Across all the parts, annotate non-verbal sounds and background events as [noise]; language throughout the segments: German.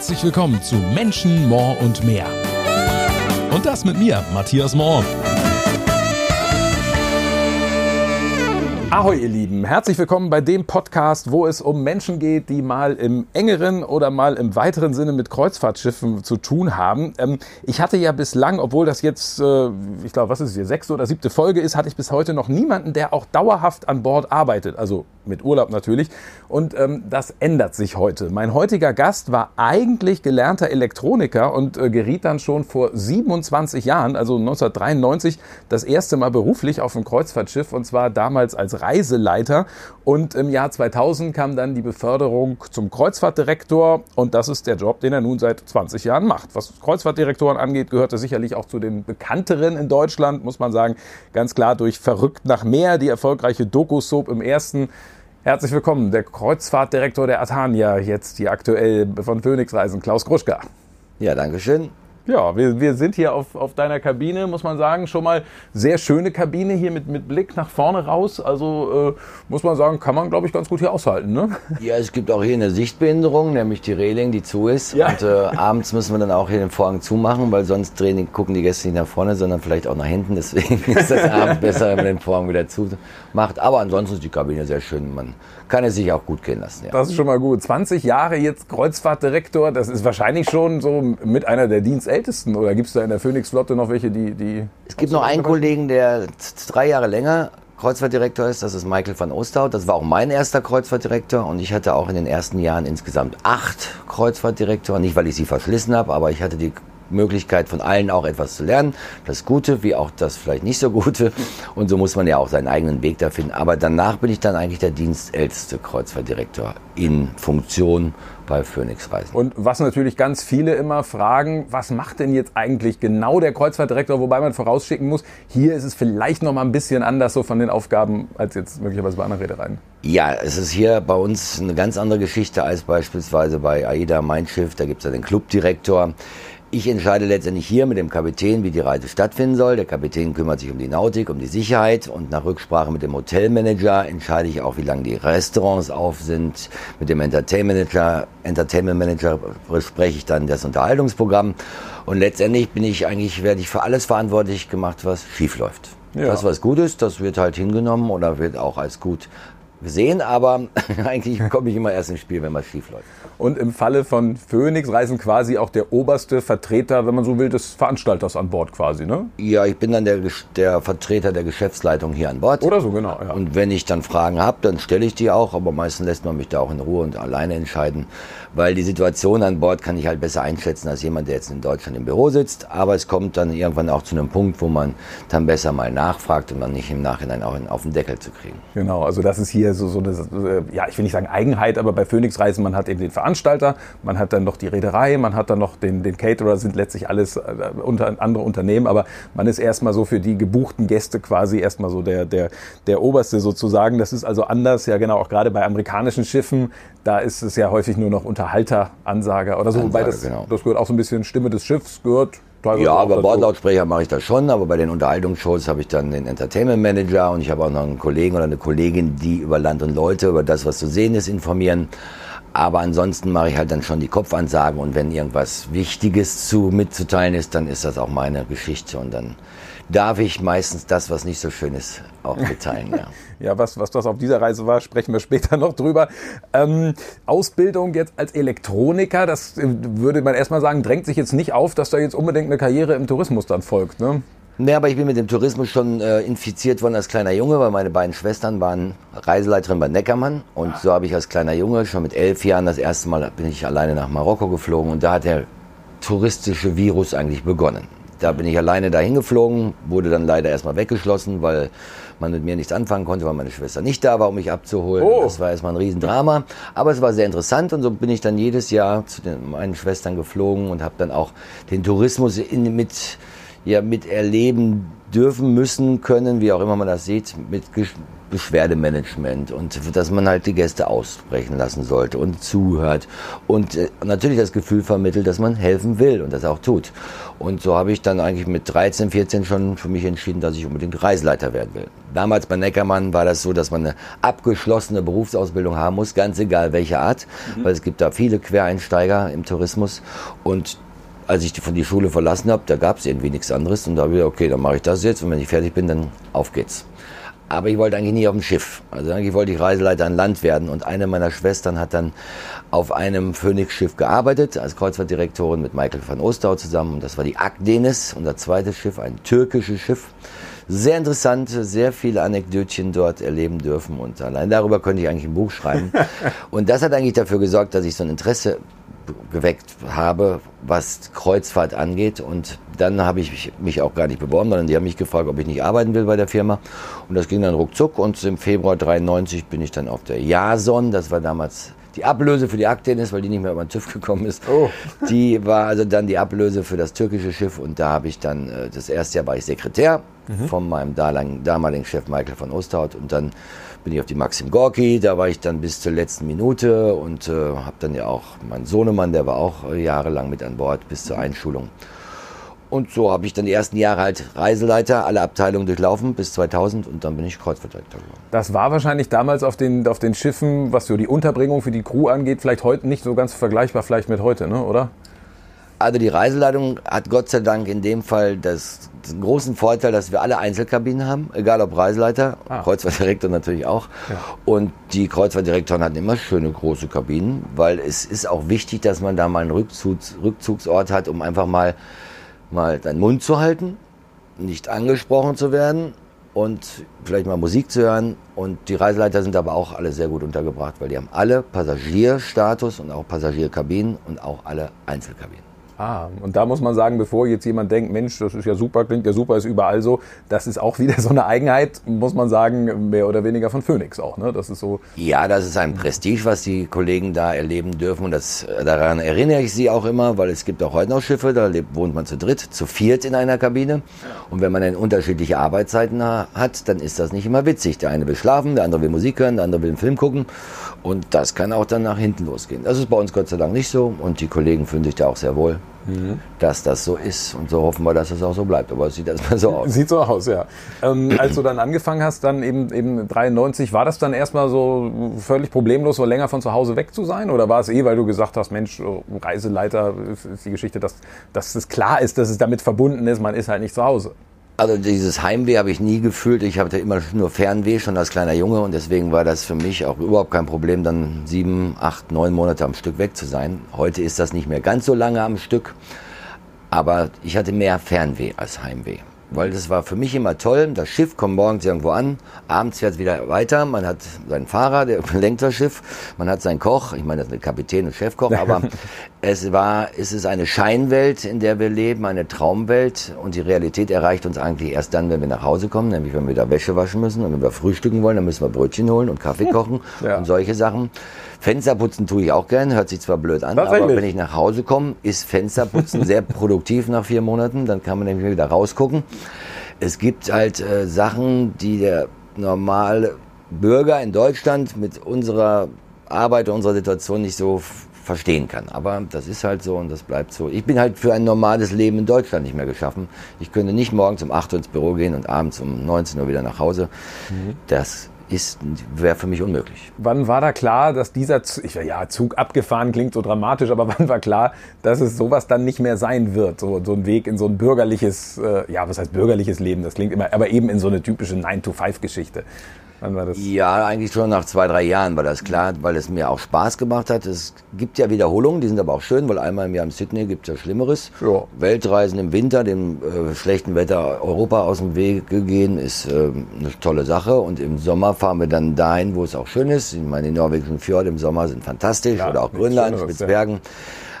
Herzlich willkommen zu Menschen, More und mehr. Und das mit mir, Matthias Mohr. Ahoi, ihr Lieben. Herzlich willkommen bei dem Podcast, wo es um Menschen geht, die mal im engeren oder mal im weiteren Sinne mit Kreuzfahrtschiffen zu tun haben. Ähm, ich hatte ja bislang, obwohl das jetzt, äh, ich glaube, was ist es hier, sechste oder siebte Folge ist, hatte ich bis heute noch niemanden, der auch dauerhaft an Bord arbeitet. Also mit Urlaub natürlich. Und ähm, das ändert sich heute. Mein heutiger Gast war eigentlich gelernter Elektroniker und äh, geriet dann schon vor 27 Jahren, also 1993, das erste Mal beruflich auf ein Kreuzfahrtschiff und zwar damals als Reiseleiter. Und im Jahr 2000 kam dann die Beförderung zum Kreuzfahrtdirektor und das ist der Job, den er nun seit 20 Jahren macht. Was Kreuzfahrtdirektoren angeht, gehört er sicherlich auch zu den bekannteren in Deutschland, muss man sagen. Ganz klar durch Verrückt nach Meer, die erfolgreiche Doku-Soap im ersten Herzlich willkommen, der Kreuzfahrtdirektor der Atania, jetzt hier aktuell von Phoenix Reisen, Klaus Gruschka. Ja, danke schön. Ja, wir, wir sind hier auf, auf deiner Kabine, muss man sagen, schon mal sehr schöne Kabine hier mit, mit Blick nach vorne raus. Also äh, muss man sagen, kann man, glaube ich, ganz gut hier aushalten. Ne? Ja, es gibt auch hier eine Sichtbehinderung, nämlich die Reling, die zu ist. Ja. Und äh, abends müssen wir dann auch hier den Vorhang zumachen, weil sonst drehen, gucken die Gäste nicht nach vorne, sondern vielleicht auch nach hinten. Deswegen [laughs] ist das abends besser, wenn man den Vorhang wieder zumacht. Aber ansonsten ist die Kabine sehr schön. Man kann es sich auch gut gehen lassen. Ja. Das ist schon mal gut. 20 Jahre jetzt Kreuzfahrtdirektor, das ist wahrscheinlich schon so mit einer der Dienstältesten. Oder gibt es da in der Phoenix-Flotte noch welche, die... die es gibt noch einen Kollegen, der drei Jahre länger Kreuzfahrtdirektor ist, das ist Michael van Oosthout. Das war auch mein erster Kreuzfahrtdirektor und ich hatte auch in den ersten Jahren insgesamt acht Kreuzfahrtdirektoren. Nicht, weil ich sie verschlissen habe, aber ich hatte die Möglichkeit von allen auch etwas zu lernen. Das Gute wie auch das vielleicht nicht so Gute. Und so muss man ja auch seinen eigenen Weg da finden. Aber danach bin ich dann eigentlich der dienstälteste Kreuzfahrtdirektor in Funktion bei Phoenix Reisen. Und was natürlich ganz viele immer fragen, was macht denn jetzt eigentlich genau der Kreuzfahrtdirektor? Wobei man vorausschicken muss, hier ist es vielleicht noch mal ein bisschen anders so von den Aufgaben als jetzt möglicherweise bei anderen Reedereien. Ja, es ist hier bei uns eine ganz andere Geschichte als beispielsweise bei AIDA Mein Schiff. Da gibt es ja den Clubdirektor. Ich entscheide letztendlich hier mit dem Kapitän, wie die Reise stattfinden soll. Der Kapitän kümmert sich um die Nautik, um die Sicherheit und nach Rücksprache mit dem Hotelmanager entscheide ich auch, wie lange die Restaurants auf sind. Mit dem Entertainment Manager, Entertainment Manager bespreche ich dann das Unterhaltungsprogramm und letztendlich bin ich eigentlich, werde ich für alles verantwortlich gemacht, was schief läuft. Ja. Das, was gut ist, das wird halt hingenommen oder wird auch als gut gesehen, aber [laughs] eigentlich komme ich immer erst ins Spiel, wenn was schief läuft. Und im Falle von Phoenix reisen quasi auch der oberste Vertreter, wenn man so will, des Veranstalters an Bord quasi, ne? Ja, ich bin dann der, der Vertreter der Geschäftsleitung hier an Bord. Oder so, genau. Ja. Und wenn ich dann Fragen habe, dann stelle ich die auch, aber meistens lässt man mich da auch in Ruhe und alleine entscheiden, weil die Situation an Bord kann ich halt besser einschätzen als jemand, der jetzt in Deutschland im Büro sitzt. Aber es kommt dann irgendwann auch zu einem Punkt, wo man dann besser mal nachfragt, um dann nicht im Nachhinein auch auf den Deckel zu kriegen. Genau, also das ist hier so, so eine, ja, ich will nicht sagen Eigenheit, aber bei Phoenix Reisen, man hat eben den Veranstalter man hat dann noch die Reederei, man hat dann noch den, den Caterer, sind letztlich alles äh, unter, andere Unternehmen, aber man ist erstmal so für die gebuchten Gäste quasi erstmal so der, der, der Oberste sozusagen. Das ist also anders, ja genau, auch gerade bei amerikanischen Schiffen, da ist es ja häufig nur noch Unterhalteransage oder so, Ansage, wobei das, genau. das gehört auch so ein bisschen Stimme des Schiffs, gehört ja, aber Bordlautsprecher mache ich das schon, aber bei den Unterhaltungsshows habe ich dann den Entertainment Manager und ich habe auch noch einen Kollegen oder eine Kollegin, die über Land und Leute, über das, was zu sehen ist, informieren. Aber ansonsten mache ich halt dann schon die Kopfansagen und wenn irgendwas Wichtiges zu mitzuteilen ist, dann ist das auch meine Geschichte und dann darf ich meistens das, was nicht so schön ist, auch mitteilen. Ja, [laughs] ja was, was das auf dieser Reise war, sprechen wir später noch drüber. Ähm, Ausbildung jetzt als Elektroniker, das äh, würde man erstmal sagen, drängt sich jetzt nicht auf, dass da jetzt unbedingt eine Karriere im Tourismus dann folgt. Ne? Nee, aber ich bin mit dem Tourismus schon äh, infiziert worden als kleiner Junge, weil meine beiden Schwestern waren Reiseleiterin bei Neckermann. Und so habe ich als kleiner Junge schon mit elf Jahren das erste Mal bin ich alleine nach Marokko geflogen und da hat der touristische Virus eigentlich begonnen. Da bin ich alleine dahin geflogen, wurde dann leider erstmal weggeschlossen, weil man mit mir nichts anfangen konnte, weil meine Schwester nicht da war, um mich abzuholen. Oh. Das war erstmal ein Riesendrama. Aber es war sehr interessant und so bin ich dann jedes Jahr zu den, meinen Schwestern geflogen und habe dann auch den Tourismus in, mit ja miterleben dürfen, müssen, können, wie auch immer man das sieht, mit Beschwerdemanagement und dass man halt die Gäste aussprechen lassen sollte und zuhört und äh, natürlich das Gefühl vermittelt, dass man helfen will und das auch tut. Und so habe ich dann eigentlich mit 13, 14 schon für mich entschieden, dass ich unbedingt Reiseleiter werden will. Damals bei Neckermann war das so, dass man eine abgeschlossene Berufsausbildung haben muss, ganz egal welche Art, mhm. weil es gibt da viele Quereinsteiger im Tourismus und als ich von die Schule verlassen habe, da gab es irgendwie nichts anderes und da habe ich okay, dann mache ich das jetzt und wenn ich fertig bin, dann auf geht's. Aber ich wollte eigentlich nie auf dem Schiff. Also eigentlich wollte ich Reiseleiter an Land werden. Und eine meiner Schwestern hat dann auf einem Phoenix-Schiff gearbeitet, als Kreuzfahrtdirektorin mit Michael van Ostau zusammen. Und das war die Agdenis, unser zweites Schiff, ein türkisches Schiff. Sehr interessant, sehr viele Anekdötchen dort erleben dürfen. Und allein darüber könnte ich eigentlich ein Buch schreiben. [laughs] und das hat eigentlich dafür gesorgt, dass ich so ein Interesse geweckt habe, was Kreuzfahrt angeht. Und dann habe ich mich auch gar nicht beworben, sondern die haben mich gefragt, ob ich nicht arbeiten will bei der Firma. Und das ging dann ruckzuck. Und im Februar 93 bin ich dann auf der Jason. Das war damals die Ablöse für die Aktenis, weil die nicht mehr über den TÜV gekommen ist. Oh. Die war also dann die Ablöse für das türkische Schiff. Und da habe ich dann, äh, das erste Jahr war ich Sekretär mhm. von meinem damaligen Chef Michael von Osterhaut. Und dann bin ich auf die Maxim Gorki, da war ich dann bis zur letzten Minute und äh, habe dann ja auch meinen Sohnemann, der war auch äh, jahrelang mit an Bord bis zur Einschulung. Und so habe ich dann die ersten Jahre halt Reiseleiter, alle Abteilungen durchlaufen bis 2000 und dann bin ich Kreuzfahrtdirektor geworden. Das war wahrscheinlich damals auf den, auf den Schiffen, was so die Unterbringung für die Crew angeht, vielleicht heute nicht so ganz vergleichbar vielleicht mit heute, ne? oder? Also die Reiseleitung hat Gott sei Dank in dem Fall das, den großen Vorteil, dass wir alle Einzelkabinen haben, egal ob Reiseleiter, ah. Kreuzfahrtdirektor natürlich auch. Ja. Und die Kreuzfahrtdirektoren hatten immer schöne große Kabinen, weil es ist auch wichtig, dass man da mal einen Rückzugs, Rückzugsort hat, um einfach mal, mal seinen Mund zu halten, nicht angesprochen zu werden und vielleicht mal Musik zu hören. Und die Reiseleiter sind aber auch alle sehr gut untergebracht, weil die haben alle Passagierstatus und auch Passagierkabinen und auch alle Einzelkabinen. Ah, und da muss man sagen, bevor jetzt jemand denkt, Mensch, das ist ja super, klingt ja super, ist überall so, das ist auch wieder [laughs] so eine Eigenheit, muss man sagen, mehr oder weniger von Phoenix auch, ne? Das ist so. Ja, das ist ein Prestige, was die Kollegen da erleben dürfen und das, daran erinnere ich sie auch immer, weil es gibt auch heute noch Schiffe, da lebt, wohnt man zu dritt, zu viert in einer Kabine und wenn man dann unterschiedliche Arbeitszeiten hat, dann ist das nicht immer witzig. Der eine will schlafen, der andere will Musik hören, der andere will einen Film gucken und das kann auch dann nach hinten losgehen. Das ist bei uns Gott sei Dank nicht so und die Kollegen fühlen sich da auch sehr wohl mhm. dass das so ist. Und so hoffen wir, dass es auch so bleibt. Aber es sieht erstmal so aus. [laughs] Sieht so aus, ja. Ähm, als du dann angefangen hast, dann eben, eben 93, war das dann erstmal so völlig problemlos, so länger von zu Hause weg zu sein? Oder war es eh, weil du gesagt hast, Mensch, Reiseleiter ist die Geschichte, dass, dass es klar ist, dass es damit verbunden ist, man ist halt nicht zu Hause? Also dieses Heimweh habe ich nie gefühlt. Ich hatte immer nur Fernweh schon als kleiner Junge und deswegen war das für mich auch überhaupt kein Problem, dann sieben, acht, neun Monate am Stück weg zu sein. Heute ist das nicht mehr ganz so lange am Stück, aber ich hatte mehr Fernweh als Heimweh weil das war für mich immer toll. Das Schiff kommt morgens irgendwo an, abends fährt es wieder weiter. Man hat seinen Fahrer, der [laughs] lenkt das Schiff, man hat seinen Koch, ich meine, das ist Kapitän und Chefkoch, aber [laughs] es war, es ist eine Scheinwelt, in der wir leben, eine Traumwelt und die Realität erreicht uns eigentlich erst dann, wenn wir nach Hause kommen, nämlich wenn wir da Wäsche waschen müssen und wenn wir frühstücken wollen, dann müssen wir Brötchen holen und Kaffee kochen [laughs] ja. und solche Sachen. Fensterputzen tue ich auch gern, hört sich zwar blöd an, aber wenn ich nach Hause komme, ist Fensterputzen sehr produktiv nach vier Monaten. Dann kann man nämlich wieder rausgucken. Es gibt halt äh, Sachen, die der normale Bürger in Deutschland mit unserer Arbeit und unserer Situation nicht so verstehen kann. Aber das ist halt so und das bleibt so. Ich bin halt für ein normales Leben in Deutschland nicht mehr geschaffen. Ich könnte nicht morgens um 8 Uhr ins Büro gehen und abends um 19 Uhr wieder nach Hause. Mhm. Das ist, wäre für mich unmöglich. Wann war da klar, dass dieser ich, ja, Zug abgefahren klingt so dramatisch, aber [laughs] wann war klar, dass es sowas dann nicht mehr sein wird? So, so ein Weg in so ein bürgerliches, äh, ja, was heißt bürgerliches Leben? Das klingt immer, aber eben in so eine typische 9-to-5-Geschichte. Wann war das? Ja, eigentlich schon nach zwei, drei Jahren war das klar, weil es mir auch Spaß gemacht hat. Es gibt ja Wiederholungen, die sind aber auch schön, weil einmal im Jahr in Sydney gibt es ja Schlimmeres. Ja. Weltreisen im Winter, dem äh, schlechten Wetter Europa aus dem Weg gehen, ist äh, eine tolle Sache. Und im Sommer fahren wir dann dahin, wo es auch schön ist. Ich meine, die norwegischen Fjorde im Sommer sind fantastisch ja, oder auch Grönland, Spitzbergen. Ja.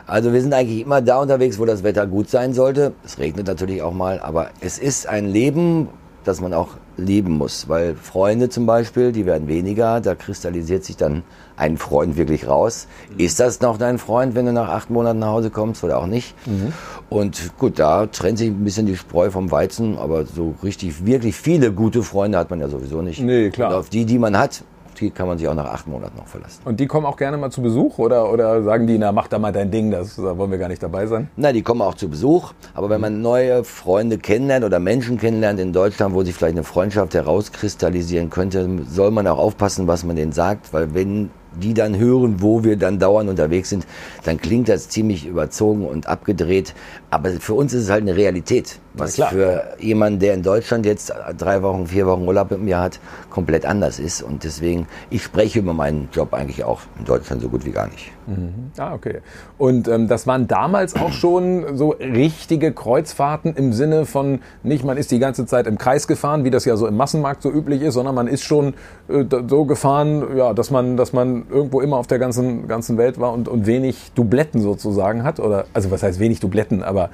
Also wir sind eigentlich immer da unterwegs, wo das Wetter gut sein sollte. Es regnet natürlich auch mal, aber es ist ein Leben, das man auch lieben muss. Weil Freunde zum Beispiel, die werden weniger, da kristallisiert sich dann ein Freund wirklich raus. Ist das noch dein Freund, wenn du nach acht Monaten nach Hause kommst oder auch nicht? Mhm. Und gut, da trennt sich ein bisschen die Spreu vom Weizen, aber so richtig, wirklich viele gute Freunde hat man ja sowieso nicht. Nee, klar. Und auf die, die man hat, die kann man sich auch nach acht Monaten noch verlassen. Und die kommen auch gerne mal zu Besuch oder, oder sagen die, na mach da mal dein Ding, das, da wollen wir gar nicht dabei sein? Na, die kommen auch zu Besuch, aber wenn man neue Freunde kennenlernt oder Menschen kennenlernt in Deutschland, wo sich vielleicht eine Freundschaft herauskristallisieren könnte, soll man auch aufpassen, was man denen sagt, weil wenn die dann hören, wo wir dann dauernd unterwegs sind, dann klingt das ziemlich überzogen und abgedreht. Aber für uns ist es halt eine Realität, was für jemanden, der in Deutschland jetzt drei Wochen, vier Wochen Urlaub im Jahr hat, komplett anders ist. Und deswegen, ich spreche über meinen Job eigentlich auch in Deutschland so gut wie gar nicht. Mhm. Ah, okay. Und ähm, das waren damals auch schon so richtige Kreuzfahrten im Sinne von nicht, man ist die ganze Zeit im Kreis gefahren, wie das ja so im Massenmarkt so üblich ist, sondern man ist schon äh, so gefahren, ja, dass man, dass man irgendwo immer auf der ganzen, ganzen Welt war und, und wenig Dubletten sozusagen hat. Oder also was heißt wenig Dubletten, aber aber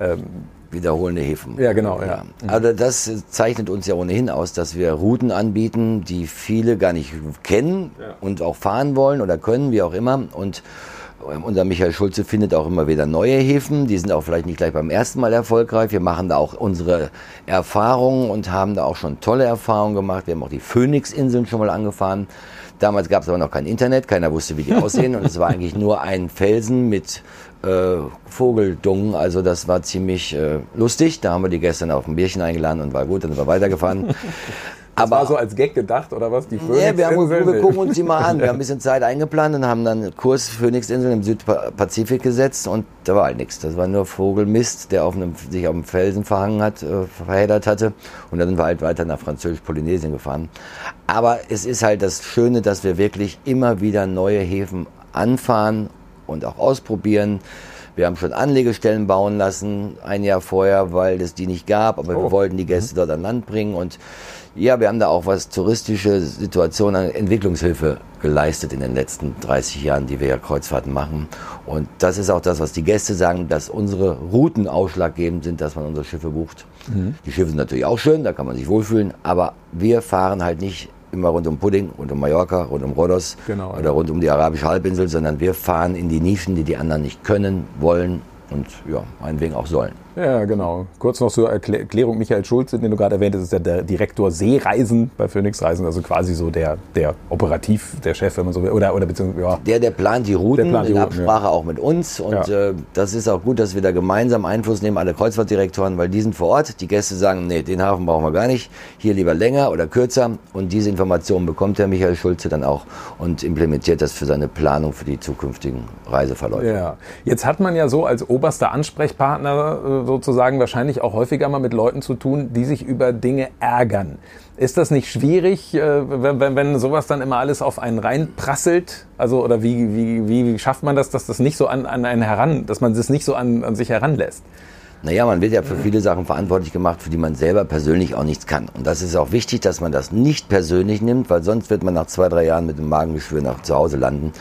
ähm, wiederholende Häfen. Ja, genau. Ja. ja. Also das zeichnet uns ja ohnehin aus, dass wir Routen anbieten, die viele gar nicht kennen ja. und auch fahren wollen oder können, wie auch immer. Und ähm, unser Michael Schulze findet auch immer wieder neue Häfen. Die sind auch vielleicht nicht gleich beim ersten Mal erfolgreich. Wir machen da auch unsere Erfahrungen und haben da auch schon tolle Erfahrungen gemacht. Wir haben auch die Phoenix-Inseln schon mal angefahren. Damals gab es aber noch kein Internet, keiner wusste, wie die [laughs] aussehen und es war eigentlich nur ein Felsen mit äh, Vogeldung. Also das war ziemlich äh, lustig. Da haben wir die gestern auf ein Bierchen eingeladen und war gut, dann sind wir weitergefahren. [laughs] Das aber war so als Gag gedacht, oder was? Die Phoenix ja, wir, haben, wir gucken uns die mal an. Wir [laughs] haben ein bisschen Zeit eingeplant und haben dann Kurs Phoenix-Inseln im Südpazifik gesetzt und da war halt nichts. Das war nur Vogelmist, der auf einem, sich auf dem Felsen verhangen hat, äh, verheddert hatte. Und dann sind wir halt weiter nach Französisch-Polynesien gefahren. Aber es ist halt das Schöne, dass wir wirklich immer wieder neue Häfen anfahren und auch ausprobieren. Wir haben schon Anlegestellen bauen lassen, ein Jahr vorher, weil es die nicht gab, aber oh. wir wollten die Gäste dort an Land bringen und ja, wir haben da auch was touristische Situationen an Entwicklungshilfe geleistet in den letzten 30 Jahren, die wir ja Kreuzfahrten machen. Und das ist auch das, was die Gäste sagen, dass unsere Routen ausschlaggebend sind, dass man unsere Schiffe bucht. Mhm. Die Schiffe sind natürlich auch schön, da kann man sich wohlfühlen, aber wir fahren halt nicht immer rund um Pudding, rund um Mallorca, rund um Rhodos genau, oder ja. rund um die arabische Halbinsel, sondern wir fahren in die Nischen, die die anderen nicht können, wollen und ja, meinetwegen auch sollen. Ja, genau. Kurz noch zur Erklärung, Michael Schulze, den du gerade erwähnt hast, ist der Direktor Seereisen bei Phoenix Reisen, also quasi so der, der operativ, der Chef, wenn man so will, oder, oder beziehungsweise, ja. Der, der plant die Routen plant die in Routen, Absprache ja. auch mit uns und ja. äh, das ist auch gut, dass wir da gemeinsam Einfluss nehmen, alle Kreuzfahrtdirektoren, weil die sind vor Ort, die Gäste sagen, nee, den Hafen brauchen wir gar nicht, hier lieber länger oder kürzer und diese Informationen bekommt der Michael Schulze dann auch und implementiert das für seine Planung für die zukünftigen Reiseverläufe. Ja, jetzt hat man ja so als oberster Ansprechpartner äh, sozusagen wahrscheinlich auch häufiger mal mit Leuten zu tun, die sich über Dinge ärgern. Ist das nicht schwierig, äh, wenn, wenn sowas dann immer alles auf einen reinprasselt? Also, oder wie, wie, wie schafft man das, dass das nicht so an, an einen heran, dass man das nicht so an, an sich heranlässt? Naja, man wird ja für viele Sachen verantwortlich gemacht, für die man selber persönlich auch nichts kann. Und das ist auch wichtig, dass man das nicht persönlich nimmt, weil sonst wird man nach zwei, drei Jahren mit dem Magengeschwür nach zu Hause landen.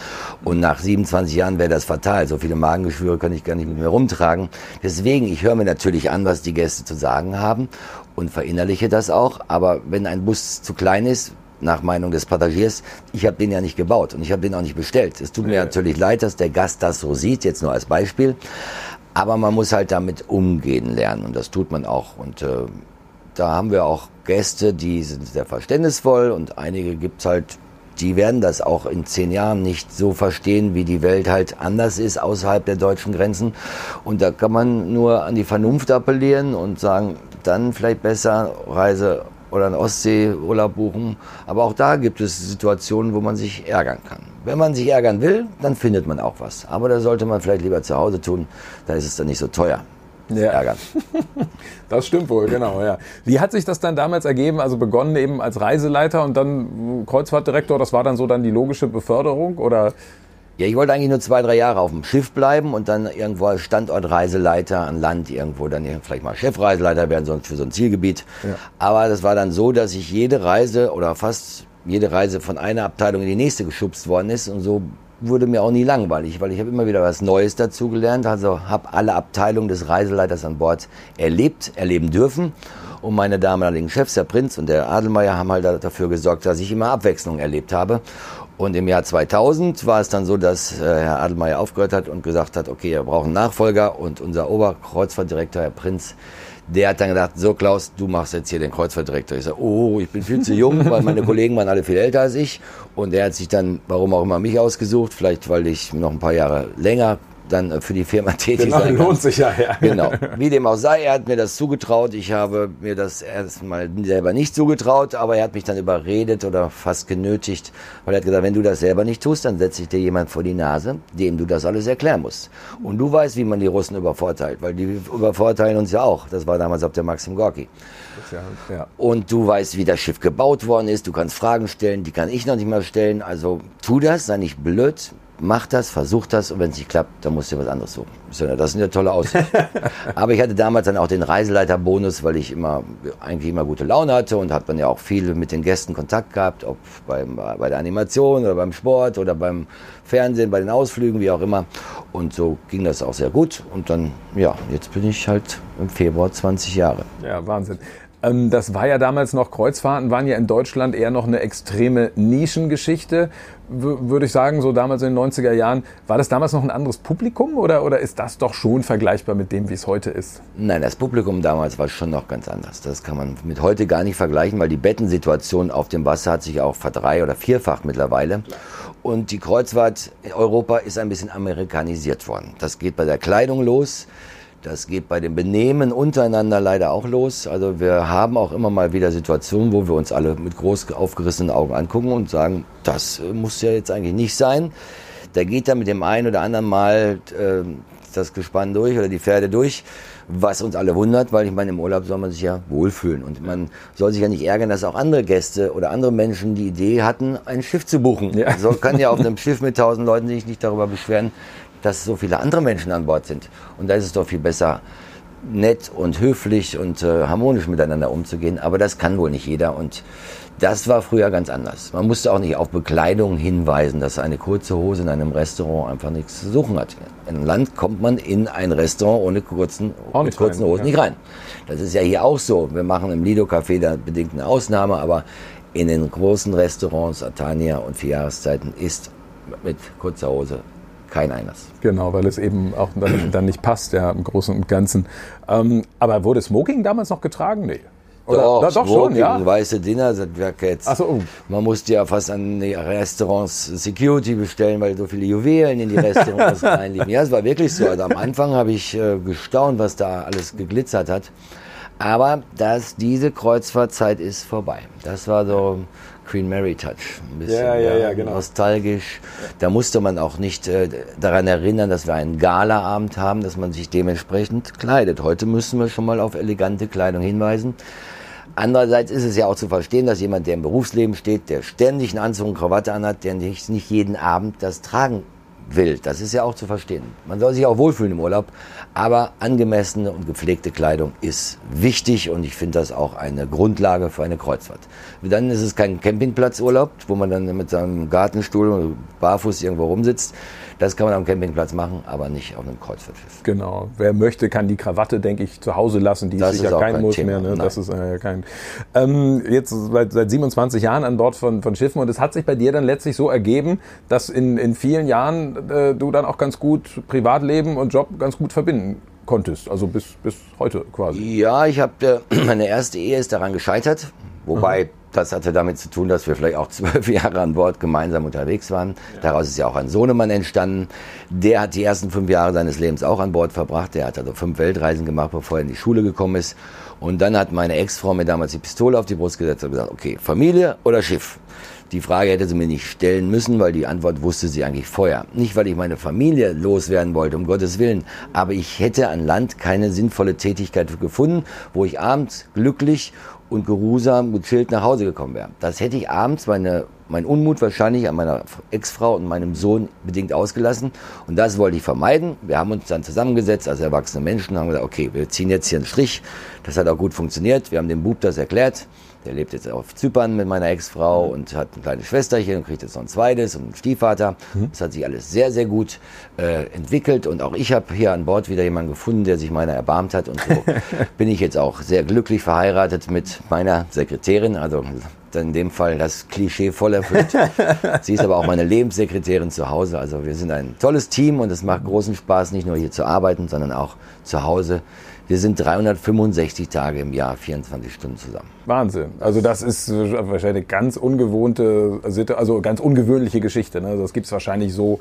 Und nach 27 Jahren wäre das fatal. So viele Magengeschwüre kann ich gar nicht mit mir rumtragen. Deswegen, ich höre mir natürlich an, was die Gäste zu sagen haben und verinnerliche das auch. Aber wenn ein Bus zu klein ist, nach Meinung des Passagiers, ich habe den ja nicht gebaut und ich habe den auch nicht bestellt. Es tut mir natürlich leid, dass der Gast das so sieht, jetzt nur als Beispiel. Aber man muss halt damit umgehen lernen und das tut man auch. Und äh, da haben wir auch Gäste, die sind sehr verständnisvoll und einige gibt's halt, die werden das auch in zehn Jahren nicht so verstehen, wie die Welt halt anders ist außerhalb der deutschen Grenzen. Und da kann man nur an die Vernunft appellieren und sagen, dann vielleicht besser Reise oder einen Ostseeurlaub buchen. Aber auch da gibt es Situationen, wo man sich ärgern kann. Wenn man sich ärgern will, dann findet man auch was. Aber da sollte man vielleicht lieber zu Hause tun, da ist es dann nicht so teuer. Ja. Ärgern. [laughs] Das stimmt wohl, genau, ja. Wie hat sich das dann damals ergeben? Also begonnen eben als Reiseleiter und dann Kreuzfahrtdirektor, das war dann so dann die logische Beförderung oder? Ja, ich wollte eigentlich nur zwei, drei Jahre auf dem Schiff bleiben und dann irgendwo als Standortreiseleiter an Land irgendwo dann vielleicht mal Chefreiseleiter werden, sonst für so ein Zielgebiet. Ja. Aber das war dann so, dass ich jede Reise oder fast jede Reise von einer Abteilung in die nächste geschubst worden ist und so wurde mir auch nie langweilig, weil ich habe immer wieder was Neues dazugelernt, also habe alle Abteilungen des Reiseleiters an Bord erlebt, erleben dürfen Und meine damaligen Chefs, der Prinz und der Adelmeier, haben halt dafür gesorgt, dass ich immer Abwechslung erlebt habe. Und im Jahr 2000 war es dann so, dass äh, Herr Adelmeier aufgehört hat und gesagt hat, okay, braucht einen Nachfolger. Und unser Oberkreuzfahrtdirektor, Herr Prinz, der hat dann gedacht, so Klaus, du machst jetzt hier den Kreuzfahrtdirektor. Ich sage, oh, ich bin viel zu jung, [laughs] weil meine Kollegen waren alle viel älter als ich. Und er hat sich dann, warum auch immer, mich ausgesucht. Vielleicht, weil ich noch ein paar Jahre länger dann äh, für die Firma [laughs] tätig genau, sein kann. lohnt sich ja, ja. Genau. [laughs] Wie dem auch sei, er hat mir das zugetraut. Ich habe mir das erstmal selber nicht zugetraut, aber er hat mich dann überredet oder fast genötigt, weil er hat gesagt, wenn du das selber nicht tust, dann setze ich dir jemand vor die Nase, dem du das alles erklären musst. Und du weißt, wie man die Russen übervorteilt, weil die übervorteilen uns ja auch. Das war damals auf der Maxim Gorki. Ja, ja. Und du weißt, wie das Schiff gebaut worden ist. Du kannst Fragen stellen, die kann ich noch nicht mal stellen. Also tu das, sei nicht blöd mach das, versuch das und wenn es nicht klappt, dann musst du was anderes suchen. Das sind ja tolle Aussichten. [laughs] Aber ich hatte damals dann auch den Reiseleiterbonus, weil ich immer eigentlich immer gute Laune hatte und hat man ja auch viel mit den Gästen Kontakt gehabt, ob beim, bei der Animation oder beim Sport oder beim Fernsehen, bei den Ausflügen, wie auch immer. Und so ging das auch sehr gut. Und dann, ja, jetzt bin ich halt im Februar 20 Jahre. Ja, Wahnsinn. Ähm, das war ja damals noch, Kreuzfahrten waren ja in Deutschland eher noch eine extreme Nischengeschichte, würde ich sagen, so damals in den 90er Jahren. War das damals noch ein anderes Publikum oder, oder ist das doch schon vergleichbar mit dem, wie es heute ist? Nein, das Publikum damals war schon noch ganz anders. Das kann man mit heute gar nicht vergleichen, weil die Bettensituation auf dem Wasser hat sich auch verdrei- oder vierfacht mittlerweile. Und die Kreuzfahrt in Europa ist ein bisschen amerikanisiert worden. Das geht bei der Kleidung los. Das geht bei dem Benehmen untereinander leider auch los. Also wir haben auch immer mal wieder Situationen, wo wir uns alle mit groß aufgerissenen Augen angucken und sagen, das muss ja jetzt eigentlich nicht sein. Da geht dann mit dem einen oder anderen Mal äh, das Gespann durch oder die Pferde durch, was uns alle wundert, weil ich meine, im Urlaub soll man sich ja wohlfühlen und man soll sich ja nicht ärgern, dass auch andere Gäste oder andere Menschen die Idee hatten, ein Schiff zu buchen. Ja. So kann ja auf einem Schiff mit tausend Leuten sich nicht darüber beschweren, dass so viele andere Menschen an Bord sind. Und da ist es doch viel besser, nett und höflich und äh, harmonisch miteinander umzugehen. Aber das kann wohl nicht jeder. Und das war früher ganz anders. Man musste auch nicht auf Bekleidung hinweisen, dass eine kurze Hose in einem Restaurant einfach nichts zu suchen hat. In einem Land kommt man in ein Restaurant ohne kurzen, mit kurzen rein, Hosen ja. nicht rein. Das ist ja hier auch so. Wir machen im Lido Café da bedingt eine Ausnahme, aber in den großen Restaurants, Atania und vier Jahreszeiten ist mit kurzer Hose kein Einlass. Genau, weil es eben auch dann, [clears throat] dann nicht passt, ja, im Großen und Ganzen. Ähm, aber wurde Smoking damals noch getragen? Nee. Oder? Doch, Na, doch Smoking, schon, ja. weiße Dinner, Jackets. Ach so, oh. Man musste ja fast an die Restaurants Security bestellen, weil so viele Juwelen in die Restaurants [laughs] reinliefen. Ja, es war wirklich so. Also am Anfang habe ich äh, gestaunt, was da alles geglitzert hat. Aber dass diese Kreuzfahrtzeit ist vorbei. Das war so Queen Mary Touch. Ein bisschen ja, ja, ja, genau. nostalgisch. Da musste man auch nicht äh, daran erinnern, dass wir einen Galaabend haben, dass man sich dementsprechend kleidet. Heute müssen wir schon mal auf elegante Kleidung hinweisen. Andererseits ist es ja auch zu verstehen, dass jemand, der im Berufsleben steht, der ständig einen Anzug und Krawatte anhat, der nicht, nicht jeden Abend das tragen will. Das ist ja auch zu verstehen. Man soll sich auch wohlfühlen im Urlaub, aber angemessene und gepflegte Kleidung ist wichtig und ich finde das auch eine Grundlage für eine Kreuzfahrt. Dann ist es kein Campingplatzurlaub, wo man dann mit seinem Gartenstuhl barfuß irgendwo rumsitzt. Das kann man am Campingplatz machen, aber nicht auf einem Kreuzfahrtschiff. Genau. Wer möchte, kann die Krawatte, denke ich, zu Hause lassen. Die das ist sicher kein, kein Muss Thema. mehr. Ne? Das ist äh, kein. Ähm, jetzt seit, seit 27 Jahren an Bord von, von Schiffen und es hat sich bei dir dann letztlich so ergeben, dass in, in vielen Jahren äh, du dann auch ganz gut Privatleben und Job ganz gut verbinden konntest, also bis, bis heute quasi. Ja, ich habe äh, [clears throat] meine erste Ehe ist daran gescheitert, wobei mhm. Das hatte damit zu tun, dass wir vielleicht auch [laughs] zwölf Jahre an Bord gemeinsam unterwegs waren. Ja. Daraus ist ja auch ein Sohnemann entstanden. Der hat die ersten fünf Jahre seines Lebens auch an Bord verbracht. Der hat also fünf Weltreisen gemacht, bevor er in die Schule gekommen ist. Und dann hat meine Ex-Frau mir damals die Pistole auf die Brust gesetzt und gesagt, okay, Familie oder Schiff? Die Frage hätte sie mir nicht stellen müssen, weil die Antwort wusste sie eigentlich vorher. Nicht, weil ich meine Familie loswerden wollte, um Gottes Willen, aber ich hätte an Land keine sinnvolle Tätigkeit gefunden, wo ich abends glücklich und geruhsam, gechillt nach Hause gekommen wäre. Das hätte ich abends meine, mein Unmut wahrscheinlich an meiner Ex-Frau und meinem Sohn bedingt ausgelassen. Und das wollte ich vermeiden. Wir haben uns dann zusammengesetzt als erwachsene Menschen und haben gesagt, okay, wir ziehen jetzt hier einen Strich. Das hat auch gut funktioniert. Wir haben dem Bub das erklärt. Der lebt jetzt auf Zypern mit meiner Ex-Frau mhm. und hat ein kleines Schwesterchen und kriegt jetzt noch ein zweites und einen Stiefvater. Mhm. Das hat sich alles sehr, sehr gut äh, entwickelt und auch ich habe hier an Bord wieder jemanden gefunden, der sich meiner erbarmt hat und so [laughs] bin ich jetzt auch sehr glücklich verheiratet mit meiner Sekretärin, also in dem Fall das Klischee voll erfüllt. [laughs] Sie ist aber auch meine Lebenssekretärin zu Hause. Also wir sind ein tolles Team und es macht großen Spaß, nicht nur hier zu arbeiten, sondern auch zu Hause. Wir sind 365 Tage im Jahr, 24 Stunden zusammen. Wahnsinn. Also das ist wahrscheinlich ganz ungewohnte, also ganz ungewöhnliche Geschichte. Ne? Das gibt es wahrscheinlich so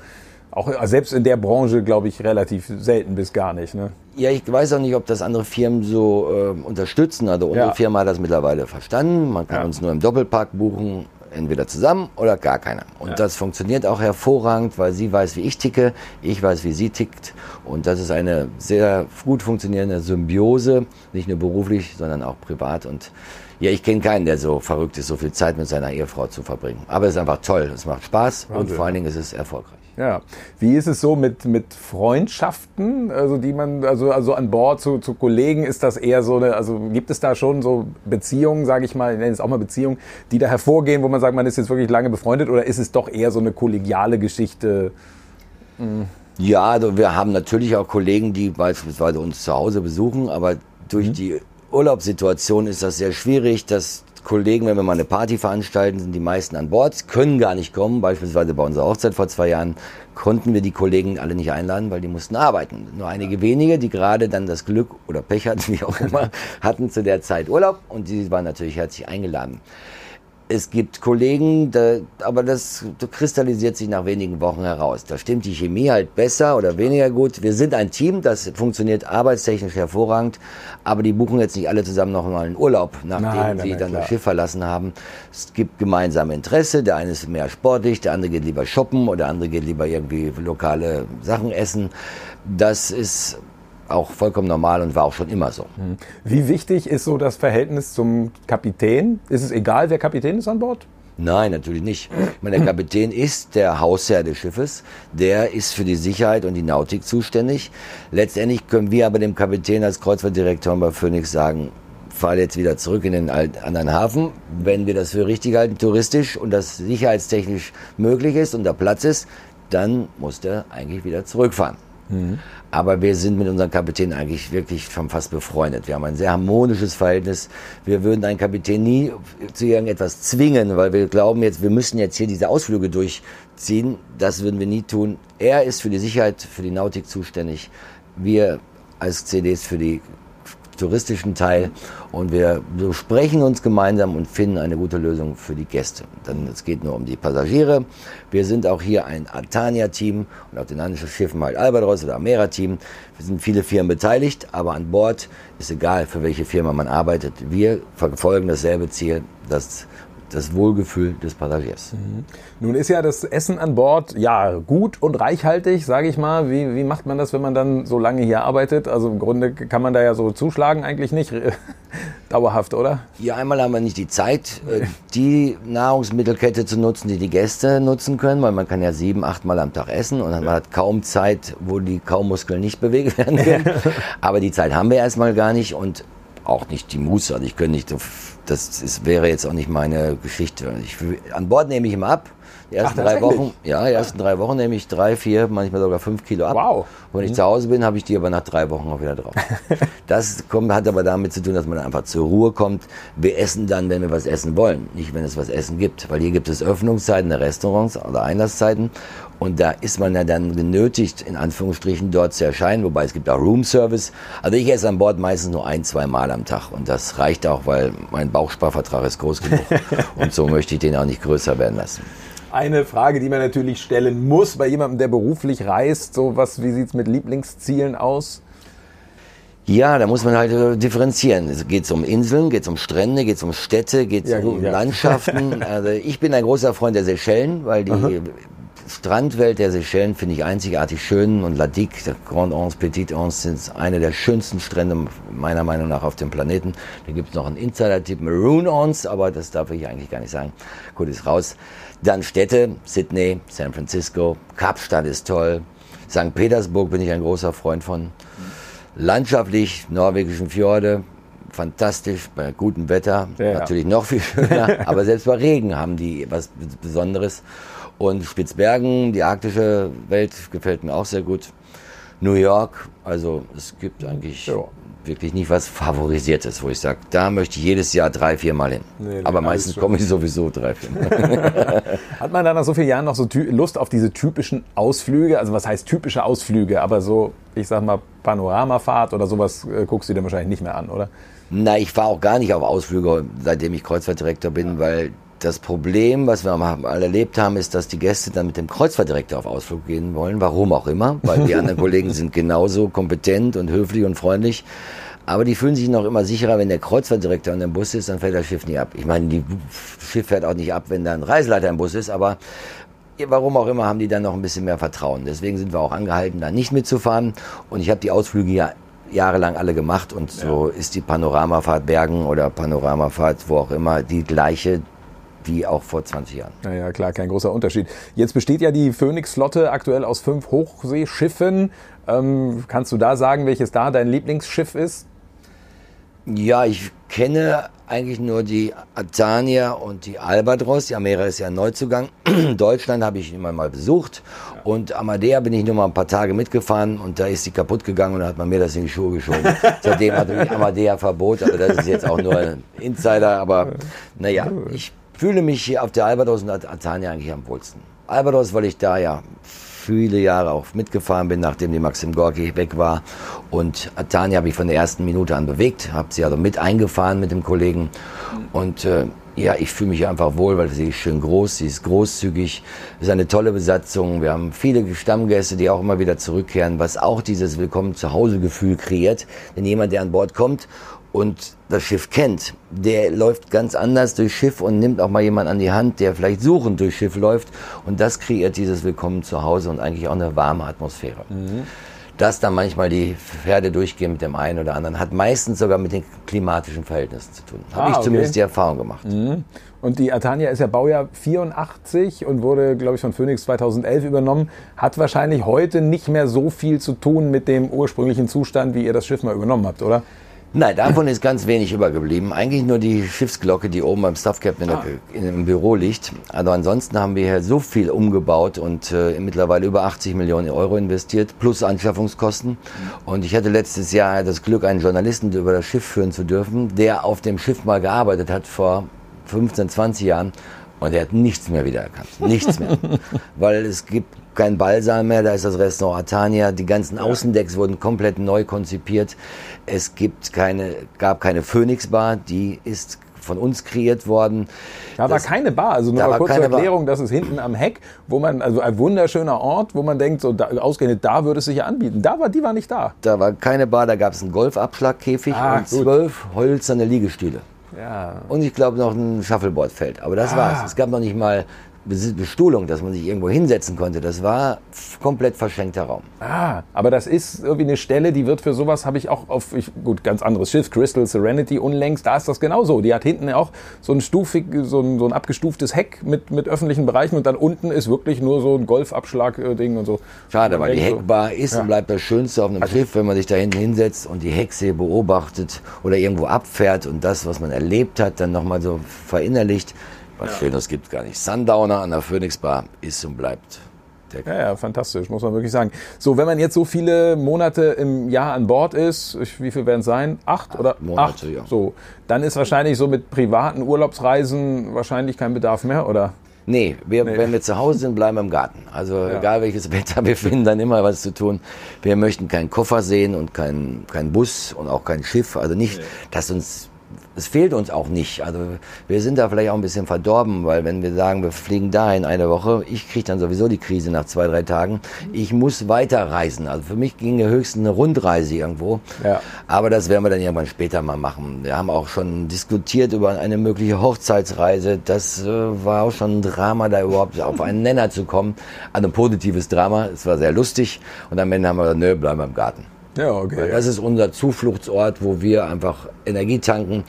auch selbst in der Branche, glaube ich, relativ selten bis gar nicht. Ne? Ja, ich weiß auch nicht, ob das andere Firmen so äh, unterstützen. Also unsere ja. Firma hat das mittlerweile verstanden. Man kann ja. uns nur im Doppelpark buchen, entweder zusammen oder gar keiner. Und ja. das funktioniert auch hervorragend, weil sie weiß, wie ich ticke, ich weiß, wie sie tickt. Und das ist eine sehr gut funktionierende Symbiose, nicht nur beruflich, sondern auch privat. Und ja, ich kenne keinen, der so verrückt ist, so viel Zeit mit seiner Ehefrau zu verbringen. Aber es ist einfach toll, es macht Spaß Wahnsinn. und vor allen Dingen ist es erfolgreich. Ja. Wie ist es so mit, mit Freundschaften, also die man, also, also an Bord zu, zu Kollegen, ist das eher so eine, also gibt es da schon so Beziehungen, sage ich mal, ich nenne es auch mal Beziehungen, die da hervorgehen, wo man sagt, man ist jetzt wirklich lange befreundet oder ist es doch eher so eine kollegiale Geschichte? Mhm. Ja, also wir haben natürlich auch Kollegen, die beispielsweise uns zu Hause besuchen, aber durch mhm. die Urlaubssituation ist das sehr schwierig, dass Kollegen, wenn wir mal eine Party veranstalten, sind die meisten an Bord, können gar nicht kommen. Beispielsweise bei unserer Hochzeit vor zwei Jahren konnten wir die Kollegen alle nicht einladen, weil die mussten arbeiten. Nur einige wenige, die gerade dann das Glück oder Pech hatten, [laughs] wie auch immer, hatten zu der Zeit Urlaub und die waren natürlich herzlich eingeladen. Es gibt Kollegen, da, aber das kristallisiert sich nach wenigen Wochen heraus. Da stimmt die Chemie halt besser oder weniger gut. Wir sind ein Team, das funktioniert arbeitstechnisch hervorragend, aber die buchen jetzt nicht alle zusammen noch mal einen Urlaub, nachdem nein, sie nein, dann klar. das Schiff verlassen haben. Es gibt gemeinsame Interesse. Der eine ist mehr sportlich, der andere geht lieber shoppen oder der andere geht lieber irgendwie lokale Sachen essen. Das ist auch vollkommen normal und war auch schon immer so. Mhm. Wie wichtig ist so das Verhältnis zum Kapitän? Ist es egal, wer Kapitän ist an Bord? Nein, natürlich nicht. Ich meine, der Kapitän ist der Hausherr des Schiffes. Der ist für die Sicherheit und die Nautik zuständig. Letztendlich können wir aber dem Kapitän als Kreuzfahrtdirektor bei Phoenix sagen, fahr jetzt wieder zurück in den anderen Hafen. Wenn wir das für richtig halten, touristisch und das sicherheitstechnisch möglich ist und da Platz ist, dann muss der eigentlich wieder zurückfahren. Mhm. Aber wir sind mit unserem Kapitän eigentlich wirklich schon fast befreundet. Wir haben ein sehr harmonisches Verhältnis. Wir würden einen Kapitän nie zu irgendetwas zwingen, weil wir glauben jetzt, wir müssen jetzt hier diese Ausflüge durchziehen. Das würden wir nie tun. Er ist für die Sicherheit, für die Nautik zuständig. Wir als CDs für die touristischen Teil und wir besprechen uns gemeinsam und finden eine gute Lösung für die Gäste. Dann es geht nur um die Passagiere. Wir sind auch hier ein Atania-Team und auf den anderen Schiffen halt Albatros oder Amera-Team. Wir sind viele Firmen beteiligt, aber an Bord ist egal, für welche Firma man arbeitet. Wir verfolgen dasselbe Ziel, das das Wohlgefühl des Passagiers. Mhm. Nun ist ja das Essen an Bord ja gut und reichhaltig, sage ich mal. Wie, wie macht man das, wenn man dann so lange hier arbeitet? Also im Grunde kann man da ja so zuschlagen eigentlich nicht [laughs] dauerhaft, oder? Ja, einmal haben wir nicht die Zeit, äh, die Nahrungsmittelkette zu nutzen, die die Gäste nutzen können, weil man kann ja sieben, acht Mal am Tag essen und man hat kaum Zeit, wo die Kaumuskeln nicht bewegt werden können. [laughs] Aber die Zeit haben wir erstmal gar nicht und auch nicht die Muße. Also ich könnte nicht das ist, wäre jetzt auch nicht meine Geschichte. Ich, an Bord nehme ich immer ab. Die ersten Ach, drei Wochen, ja, die ersten drei Wochen nehme ich drei, vier, manchmal sogar fünf Kilo ab. Wow. Wenn ich mhm. zu Hause bin, habe ich die aber nach drei Wochen auch wieder drauf. [laughs] das kommt, hat aber damit zu tun, dass man einfach zur Ruhe kommt. Wir essen dann, wenn wir was essen wollen, nicht wenn es was essen gibt. Weil hier gibt es Öffnungszeiten der Restaurants oder Einlasszeiten. Und da ist man ja dann genötigt, in Anführungsstrichen dort zu erscheinen, wobei es gibt auch Roomservice. Also ich esse an Bord meistens nur ein, zwei Mal am Tag. Und das reicht auch, weil mein Bauchsparvertrag ist groß genug. [laughs] und so möchte ich den auch nicht größer werden lassen. Eine Frage, die man natürlich stellen muss bei jemandem, der beruflich reist, so was, wie sieht's mit Lieblingszielen aus? Ja, da muss man halt äh, differenzieren. Es geht um Inseln, geht um Strände, geht um Städte, geht ja, um ja. Landschaften. [laughs] Also ich bin ein großer Freund der Seychellen, weil die Aha. Strandwelt der Seychellen finde ich einzigartig schön und La Digue, der Grand Anse, Petit Anse sind eine der schönsten Strände meiner Meinung nach auf dem Planeten. Da gibt es noch einen Insider-Tipp, Maroon Anse, aber das darf ich eigentlich gar nicht sagen. Gut, ist raus. Dann Städte, Sydney, San Francisco, Kapstadt ist toll. St. Petersburg bin ich ein großer Freund von. Landschaftlich, norwegischen Fjorde, fantastisch, bei gutem Wetter ja, natürlich noch viel schöner, [laughs] aber selbst bei Regen haben die was Besonderes. Und Spitzbergen, die arktische Welt gefällt mir auch sehr gut. New York, also es gibt eigentlich ja. wirklich nicht was Favorisiertes, wo ich sage, da möchte ich jedes Jahr drei, vier Mal hin. Nee, Aber meistens komme ich sowieso drei, vier Mal. [laughs] Hat man dann nach so vielen Jahren noch so Lust auf diese typischen Ausflüge? Also was heißt typische Ausflüge? Aber so, ich sag mal, Panoramafahrt oder sowas äh, guckst du dir wahrscheinlich nicht mehr an, oder? Na, ich fahre auch gar nicht auf Ausflüge, seitdem ich Kreuzfahrtdirektor bin, weil das Problem, was wir alle erlebt haben, ist, dass die Gäste dann mit dem Kreuzfahrtdirektor auf Ausflug gehen wollen, warum auch immer, weil die anderen [laughs] Kollegen sind genauso kompetent und höflich und freundlich. Aber die fühlen sich noch immer sicherer, wenn der Kreuzfahrtdirektor an dem Bus ist, dann fällt das Schiff nie ab. Ich meine, die Schiff fährt auch nicht ab, wenn da ein Reiseleiter im Bus ist, aber warum auch immer haben die dann noch ein bisschen mehr Vertrauen. Deswegen sind wir auch angehalten, da nicht mitzufahren. Und ich habe die Ausflüge ja jahrelang alle gemacht und so ja. ist die Panoramafahrt Bergen oder Panoramafahrt, wo auch immer, die gleiche wie auch vor 20 Jahren. Naja, klar, kein großer Unterschied. Jetzt besteht ja die Phoenix-Flotte aktuell aus fünf Hochseeschiffen. Ähm, kannst du da sagen, welches da dein Lieblingsschiff ist? Ja, ich kenne eigentlich nur die Atania und die Albatros. Die Amera ist ja Neuzugang. [clears throat] Deutschland habe ich immer mal besucht. Und Amadea bin ich nur mal ein paar Tage mitgefahren und da ist sie kaputt gegangen und da hat man mir das in die Schuhe geschoben. [laughs] Seitdem hat mich Amadea Verbot. Also das ist jetzt auch nur ein Insider. Aber naja, ich fühle mich hier auf der Albatros und Atania eigentlich am wohlsten. Albatros, weil ich da ja viele Jahre auch mitgefahren bin, nachdem die Maxim Gorki weg war. Und Atania habe ich von der ersten Minute an bewegt, habe sie also mit eingefahren mit dem Kollegen. Und äh, ja, ich fühle mich einfach wohl, weil sie ist schön groß, sie ist großzügig, ist eine tolle Besatzung. Wir haben viele Stammgäste, die auch immer wieder zurückkehren, was auch dieses Willkommen zu Hause Gefühl kreiert. Denn jemand, der an Bord kommt und das Schiff kennt, der läuft ganz anders durchs Schiff und nimmt auch mal jemand an die Hand, der vielleicht suchend durchs Schiff läuft. Und das kreiert dieses Willkommen zu Hause und eigentlich auch eine warme Atmosphäre. Mhm. Dass dann manchmal die Pferde durchgehen mit dem einen oder anderen, hat meistens sogar mit den klimatischen Verhältnissen zu tun. Habe ah, ich okay. zumindest die Erfahrung gemacht. Mhm. Und die Atania ist ja Baujahr 84 und wurde, glaube ich, von Phoenix 2011 übernommen. Hat wahrscheinlich heute nicht mehr so viel zu tun mit dem ursprünglichen Zustand, wie ihr das Schiff mal übernommen habt, oder? Nein, davon ist ganz wenig übergeblieben. Eigentlich nur die Schiffsglocke, die oben beim Staff Captain ah. im Büro liegt. Also ansonsten haben wir hier so viel umgebaut und äh, mittlerweile über 80 Millionen Euro investiert, plus Anschaffungskosten. Und ich hatte letztes Jahr das Glück, einen Journalisten über das Schiff führen zu dürfen, der auf dem Schiff mal gearbeitet hat vor 15, 20 Jahren. Und er hat nichts mehr wiedererkannt. Nichts mehr. [laughs] Weil es gibt kein Ballsaal mehr, da ist das Restaurant Atania. Die ganzen Außendecks wurden komplett neu konzipiert. Es gibt keine, gab keine Phoenix Bar, die ist von uns kreiert worden. Da war keine Bar, also nur mal kurz zur Erklärung, das ist hinten am Heck, wo man, also ein wunderschöner Ort, wo man denkt, so da, ausgerechnet da würde es sich ja anbieten. Da war, die war nicht da. Da war keine Bar, da gab es einen Golfabschlagkäfig ah, und gut. zwölf hölzerne Liegestühle. Ja. Und ich glaube noch ein Shuffleboardfeld. Aber das ah. war's. Es gab noch nicht mal Bestuhlung, dass man sich irgendwo hinsetzen konnte. Das war komplett verschenkter Raum. Ah, aber das ist irgendwie eine Stelle, die wird für sowas, habe ich auch auf, ich, gut, ganz anderes Schiff, Crystal Serenity unlängst, da ist das genauso. Die hat hinten auch so ein stufig, so ein, so ein abgestuftes Heck mit, mit öffentlichen Bereichen und dann unten ist wirklich nur so ein Golfabschlag-Ding und so. Schade, weil die Heckbar ist ja. und bleibt das Schönste auf einem also Schiff, wenn man sich da hinten hinsetzt und die Hecksee beobachtet oder irgendwo abfährt und das, was man erlebt hat, dann nochmal so verinnerlicht. Was ja. Schönes gibt gar nicht. Sundowner an der Phoenix Bar ist und bleibt. Ja, ja, fantastisch, muss man wirklich sagen. So, wenn man jetzt so viele Monate im Jahr an Bord ist, wie viel werden es sein? Acht, Acht oder? Monate, Acht, ja. So, dann ist wahrscheinlich so mit privaten Urlaubsreisen wahrscheinlich kein Bedarf mehr, oder? Nee, wir, nee. wenn wir zu Hause sind, bleiben wir im Garten. Also ja. egal welches [laughs] Wetter, wir finden dann immer was zu tun. Wir möchten keinen Koffer sehen und keinen kein Bus und auch kein Schiff. Also nicht, nee. dass uns es fehlt uns auch nicht. Also wir sind da vielleicht auch ein bisschen verdorben, weil wenn wir sagen, wir fliegen da in eine Woche, ich kriege dann sowieso die Krise nach zwei, drei Tagen. Ich muss weiterreisen. Also für mich ging höchstens eine Rundreise irgendwo. Ja. Aber das werden wir dann irgendwann später mal machen. Wir haben auch schon diskutiert über eine mögliche Hochzeitsreise. Das äh, war auch schon ein Drama, da überhaupt [laughs] auf einen Nenner zu kommen. Also ein positives Drama. Es war sehr lustig. Und am Ende haben wir gesagt, nö, bleiben wir im Garten. Ja, okay. Weil das ist unser Zufluchtsort, wo wir einfach Energie tanken.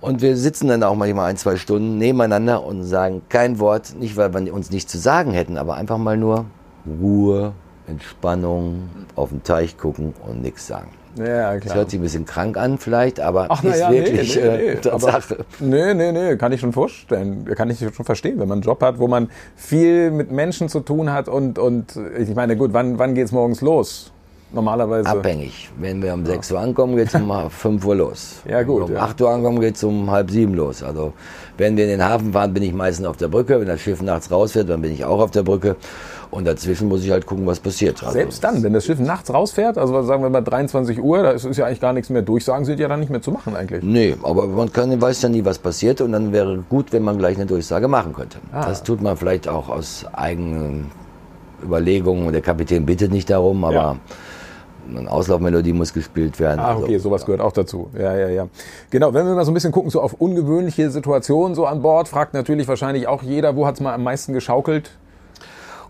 Und wir sitzen dann auch manchmal ein, zwei Stunden nebeneinander und sagen kein Wort, nicht weil wir uns nichts zu sagen hätten, aber einfach mal nur Ruhe, Entspannung, auf den Teich gucken und nichts sagen. Ja, klar. Das hört sich ein bisschen krank an vielleicht, aber Ach, ist ja, wirklich nee, nee, äh, Tatsache. Nee, nee, nee, kann ich schon vorstellen. Kann ich schon verstehen, wenn man einen Job hat, wo man viel mit Menschen zu tun hat und, und ich meine, gut, wann, wann es morgens los? Normalerweise. Abhängig. Wenn wir um 6 Uhr ankommen, geht es um 5 Uhr los. [laughs] Ja, gut. Wenn wir um ja. 8 Uhr ankommen, geht es um halb sieben los. Also, wenn wir in den Hafen fahren, bin ich meistens auf der Brücke. Wenn das Schiff nachts rausfährt, dann bin ich auch auf der Brücke. Und dazwischen muss ich halt gucken, was passiert. Also Selbst dann, wenn das Schiff nachts rausfährt, also sagen wir mal 23 Uhr, da ist, ist ja eigentlich gar nichts mehr. Durchsagen sind ja dann nicht mehr zu machen eigentlich. Nee, aber man kann, weiß ja nie, was passiert. Und dann wäre gut, wenn man gleich eine Durchsage machen könnte. Ah. Das tut man vielleicht auch aus eigenen Überlegungen. Der Kapitän bittet nicht darum, aber... Ja eine Auslaufmelodie muss gespielt werden. Ah, okay, also, sowas gehört auch dazu. Ja, ja, ja. Genau, wenn wir mal so ein bisschen gucken, so auf ungewöhnliche Situationen so an Bord, fragt natürlich wahrscheinlich auch jeder, wo hat es mal am meisten geschaukelt?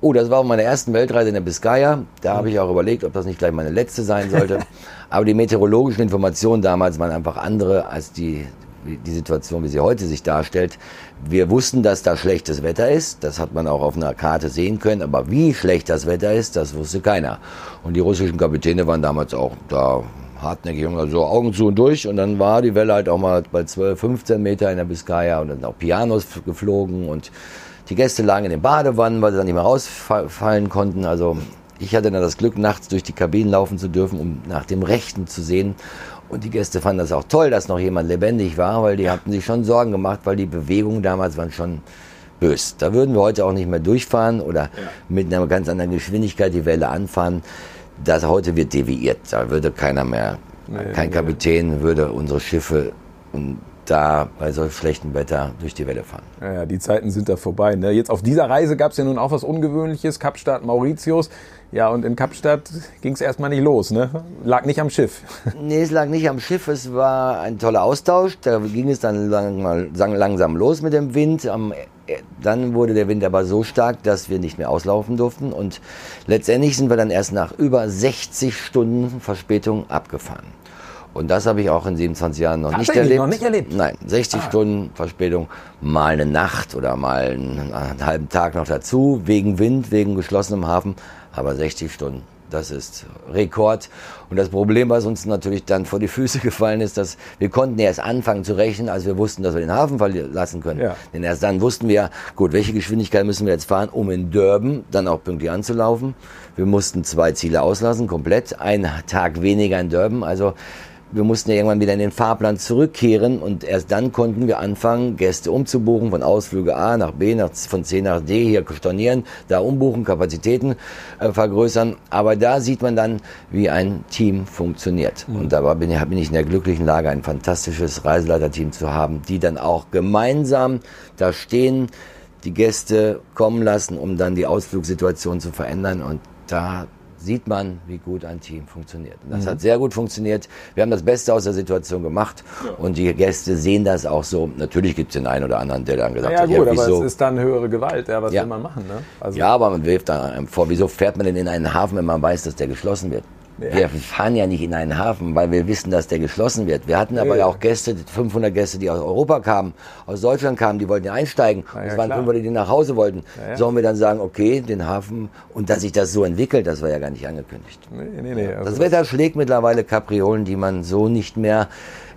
Oh, das war auf meiner ersten Weltreise in der Biskaya. Da habe ich auch überlegt, ob das nicht gleich meine letzte sein sollte. [laughs] Aber die meteorologischen Informationen damals waren einfach andere als die, die Situation, wie sie heute sich darstellt. Wir wussten, dass da schlechtes Wetter ist. Das hat man auch auf einer Karte sehen können. Aber wie schlecht das Wetter ist, das wusste keiner. Und die russischen Kapitäne waren damals auch da hartnäckig und so Augen zu und durch. Und dann war die Welle halt auch mal bei 12, 15 Meter in der Biskaya und dann auch Pianos geflogen und die Gäste lagen in den Badewannen, weil sie dann nicht mehr rausfallen konnten. Also ich hatte dann das Glück, nachts durch die Kabinen laufen zu dürfen, um nach dem Rechten zu sehen. Und die Gäste fanden das auch toll, dass noch jemand lebendig war, weil die hatten sich schon Sorgen gemacht, weil die Bewegungen damals waren schon bös. Da würden wir heute auch nicht mehr durchfahren oder ja. mit einer ganz anderen Geschwindigkeit die Welle anfahren. Das heute wird deviiert. Da würde keiner mehr, nee, kein nee. Kapitän würde unsere Schiffe da bei so schlechtem Wetter durch die Welle fahren. Ja, die Zeiten sind da vorbei. Ne? Jetzt auf dieser Reise gab es ja nun auch was Ungewöhnliches, Kapstadt, Mauritius. Ja, und in Kapstadt ging es erstmal nicht los, ne? Lag nicht am Schiff. [laughs] Nee, es lag nicht am Schiff, es war ein toller Austausch. Da ging es dann lang, langsam los mit dem Wind. Äh, dann wurde der Wind aber so stark, dass wir nicht mehr auslaufen durften. Und letztendlich sind wir dann erst nach über 60 Stunden Verspätung abgefahren. Und das habe ich auch in 27 Jahren noch nicht erlebt. noch nicht erlebt? Nein, 60 ah. Stunden Verspätung, mal eine Nacht oder mal einen, einen, halben Tag noch dazu, wegen Wind, wegen geschlossenem Hafen, aber 60 Stunden. Das ist Rekord. Und das Problem, was uns natürlich dann vor die Füße [laughs] gefallen ist, dass wir konnten erst anfangen zu rechnen, als wir wussten, dass wir den Hafen verlassen können. Ja. Denn erst dann wussten wir, gut, welche Geschwindigkeit müssen wir jetzt fahren, um in Durban dann auch pünktlich anzulaufen. Wir mussten zwei Ziele auslassen, komplett. Einen Tag weniger in Durban. Also wir mussten ja irgendwann wieder in den Fahrplan zurückkehren und erst dann konnten wir anfangen, Gäste umzubuchen von Ausflüge A nach B, nach, von C nach D, hier stornieren, da umbuchen, Kapazitäten äh, vergrößern. Aber da sieht man dann, wie ein Team funktioniert. Mhm. Und da bin ich, bin ich in der glücklichen Lage, ein fantastisches Reiseleiterteam zu haben, die dann auch gemeinsam da stehen, die Gäste kommen lassen, um dann die Ausflugssituation zu verändern. Und da sieht man, wie gut ein Team funktioniert. Und das mhm. hat sehr gut funktioniert. Wir haben das Beste aus der Situation gemacht ja. und die Gäste sehen das auch so. Natürlich gibt es den einen oder anderen, der dann gesagt ja, hat, ja gut, aber es ist dann höhere Gewalt. Ja, was ja. will man machen? Ne? Also ja, aber man wirft dann vor, wieso fährt man denn in einen Hafen, wenn man weiß, dass der geschlossen wird? Ja. Wir fahren ja nicht in einen Hafen, weil wir wissen, dass der geschlossen wird. Wir hatten aber ja auch Gäste, 500 Gäste, die aus Europa kamen, aus Deutschland kamen, die wollten ja einsteigen. Ja, es waren klar. 500, die nach Hause wollten. Sollen wir dann sagen, okay, den Hafen und dass sich das so entwickelt, das war ja gar nicht angekündigt. Nee, nee, nee. Also das Wetter schlägt mittlerweile Kapriolen, die man so nicht mehr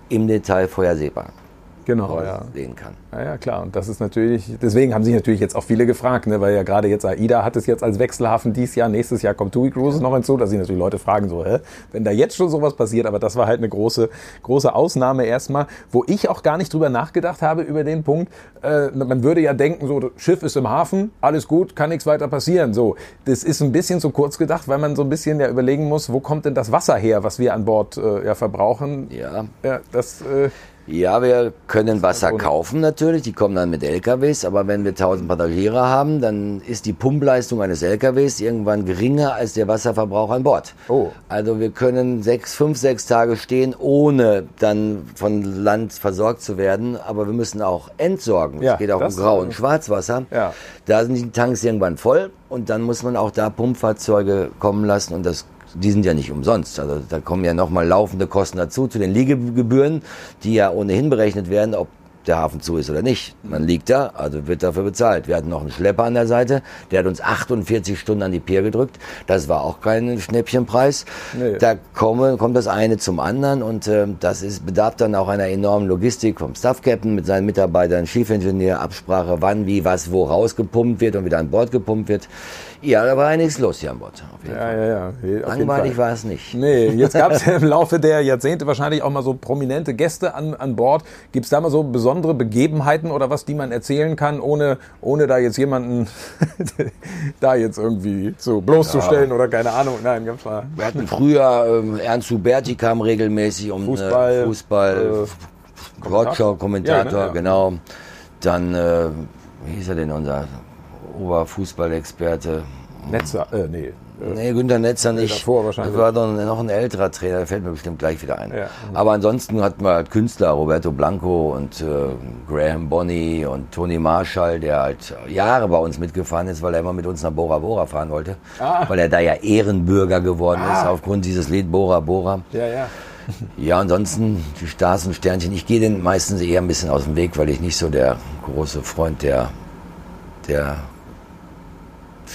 im Detail vorhersehbar genau, ja. sehen kann. Ja, ja, klar. Und das ist natürlich, deswegen haben sich natürlich jetzt auch viele gefragt, ne, weil ja gerade jetzt AIDA hat es jetzt als Wechselhafen dieses Jahr, nächstes Jahr kommt TUI Cruises noch hinzu, dass sich natürlich Leute fragen, so, hä, wenn da jetzt schon sowas passiert, aber das war halt eine große, große Ausnahme erstmal, wo ich auch gar nicht drüber nachgedacht habe über den Punkt, äh, man würde ja denken, so, Schiff ist im Hafen, alles gut, kann nichts weiter passieren, so. Das ist ein bisschen zu kurz gedacht, weil man so ein bisschen ja überlegen muss, wo kommt denn das Wasser her, was wir an Bord äh, ja verbrauchen. Ja. Ja, das, äh, ja, wir können Wasser kaufen natürlich, die kommen dann mit LKWs, aber wenn wir 1000 Passagiere haben, dann ist die Pumpleistung eines LKWs irgendwann geringer als der Wasserverbrauch an Bord. Oh. Also wir können sechs, fünf, sechs Tage stehen, ohne dann von Land versorgt zu werden, aber wir müssen auch entsorgen. Ja, es geht auch um Grau- und Schwarzwasser. Ja. Da sind die Tanks irgendwann voll und dann muss man auch da Pumpfahrzeuge kommen lassen und das die sind ja nicht umsonst. Also da kommen ja nochmal laufende Kosten dazu, zu den Liegegebühren, die ja ohnehin berechnet werden, ob der Hafen zu ist oder nicht. Man liegt da, also wird dafür bezahlt. Wir hatten noch einen Schlepper an der Seite, der hat uns 48 Stunden an die Pier gedrückt. Das war auch kein Schnäppchenpreis. Nee. Da komme, kommt das eine zum anderen und äh, das ist, bedarf dann auch einer enormen Logistik vom Staff Captain mit seinen Mitarbeitern, Schiefingenieur, Absprache, wann, wie, was, wo rausgepumpt wird und wieder an Bord gepumpt wird. Ja, da war einiges los hier an Bord. ja, ja, ja. Langweilig war es nicht. Nee, jetzt [laughs] gab es ja im Laufe der Jahrzehnte wahrscheinlich auch mal so prominente Gäste an, an Bord. Gibt es da mal so besondere Begebenheiten oder was, die man erzählen kann, ohne, ohne da jetzt jemanden [laughs] da jetzt irgendwie so bloßzustellen ja. oder keine Ahnung? Nein, ganz klar. Wir hatten früher, ähm, Ernst Huberti kam regelmäßig um Fußball, äh, Fußball äh, Kommentator, Kommentator ja, ne? genau. Dann, äh, wie hieß er denn, unser Oberfußballexperte. Netzer, äh, nee. Nee, Günter Netzer nicht. Davor wahrscheinlich. Das war dann noch ein älterer Trainer, der fällt mir bestimmt gleich wieder ein. Ja. Aber ansonsten hatten wir halt Künstler, Roberto Blanco und äh, Graham Bonney und Tony Marshall, der halt Jahre bei uns mitgefahren ist, weil er immer mit uns nach Bora Bora fahren wollte. Ah. Weil er da ja Ehrenbürger geworden ah. ist aufgrund dieses Lied Bora Bora. Ja, ja. Ja, ansonsten die Stars und Sternchen. Ich gehe den meistens eher ein bisschen aus dem Weg, weil ich nicht so der große Freund der, der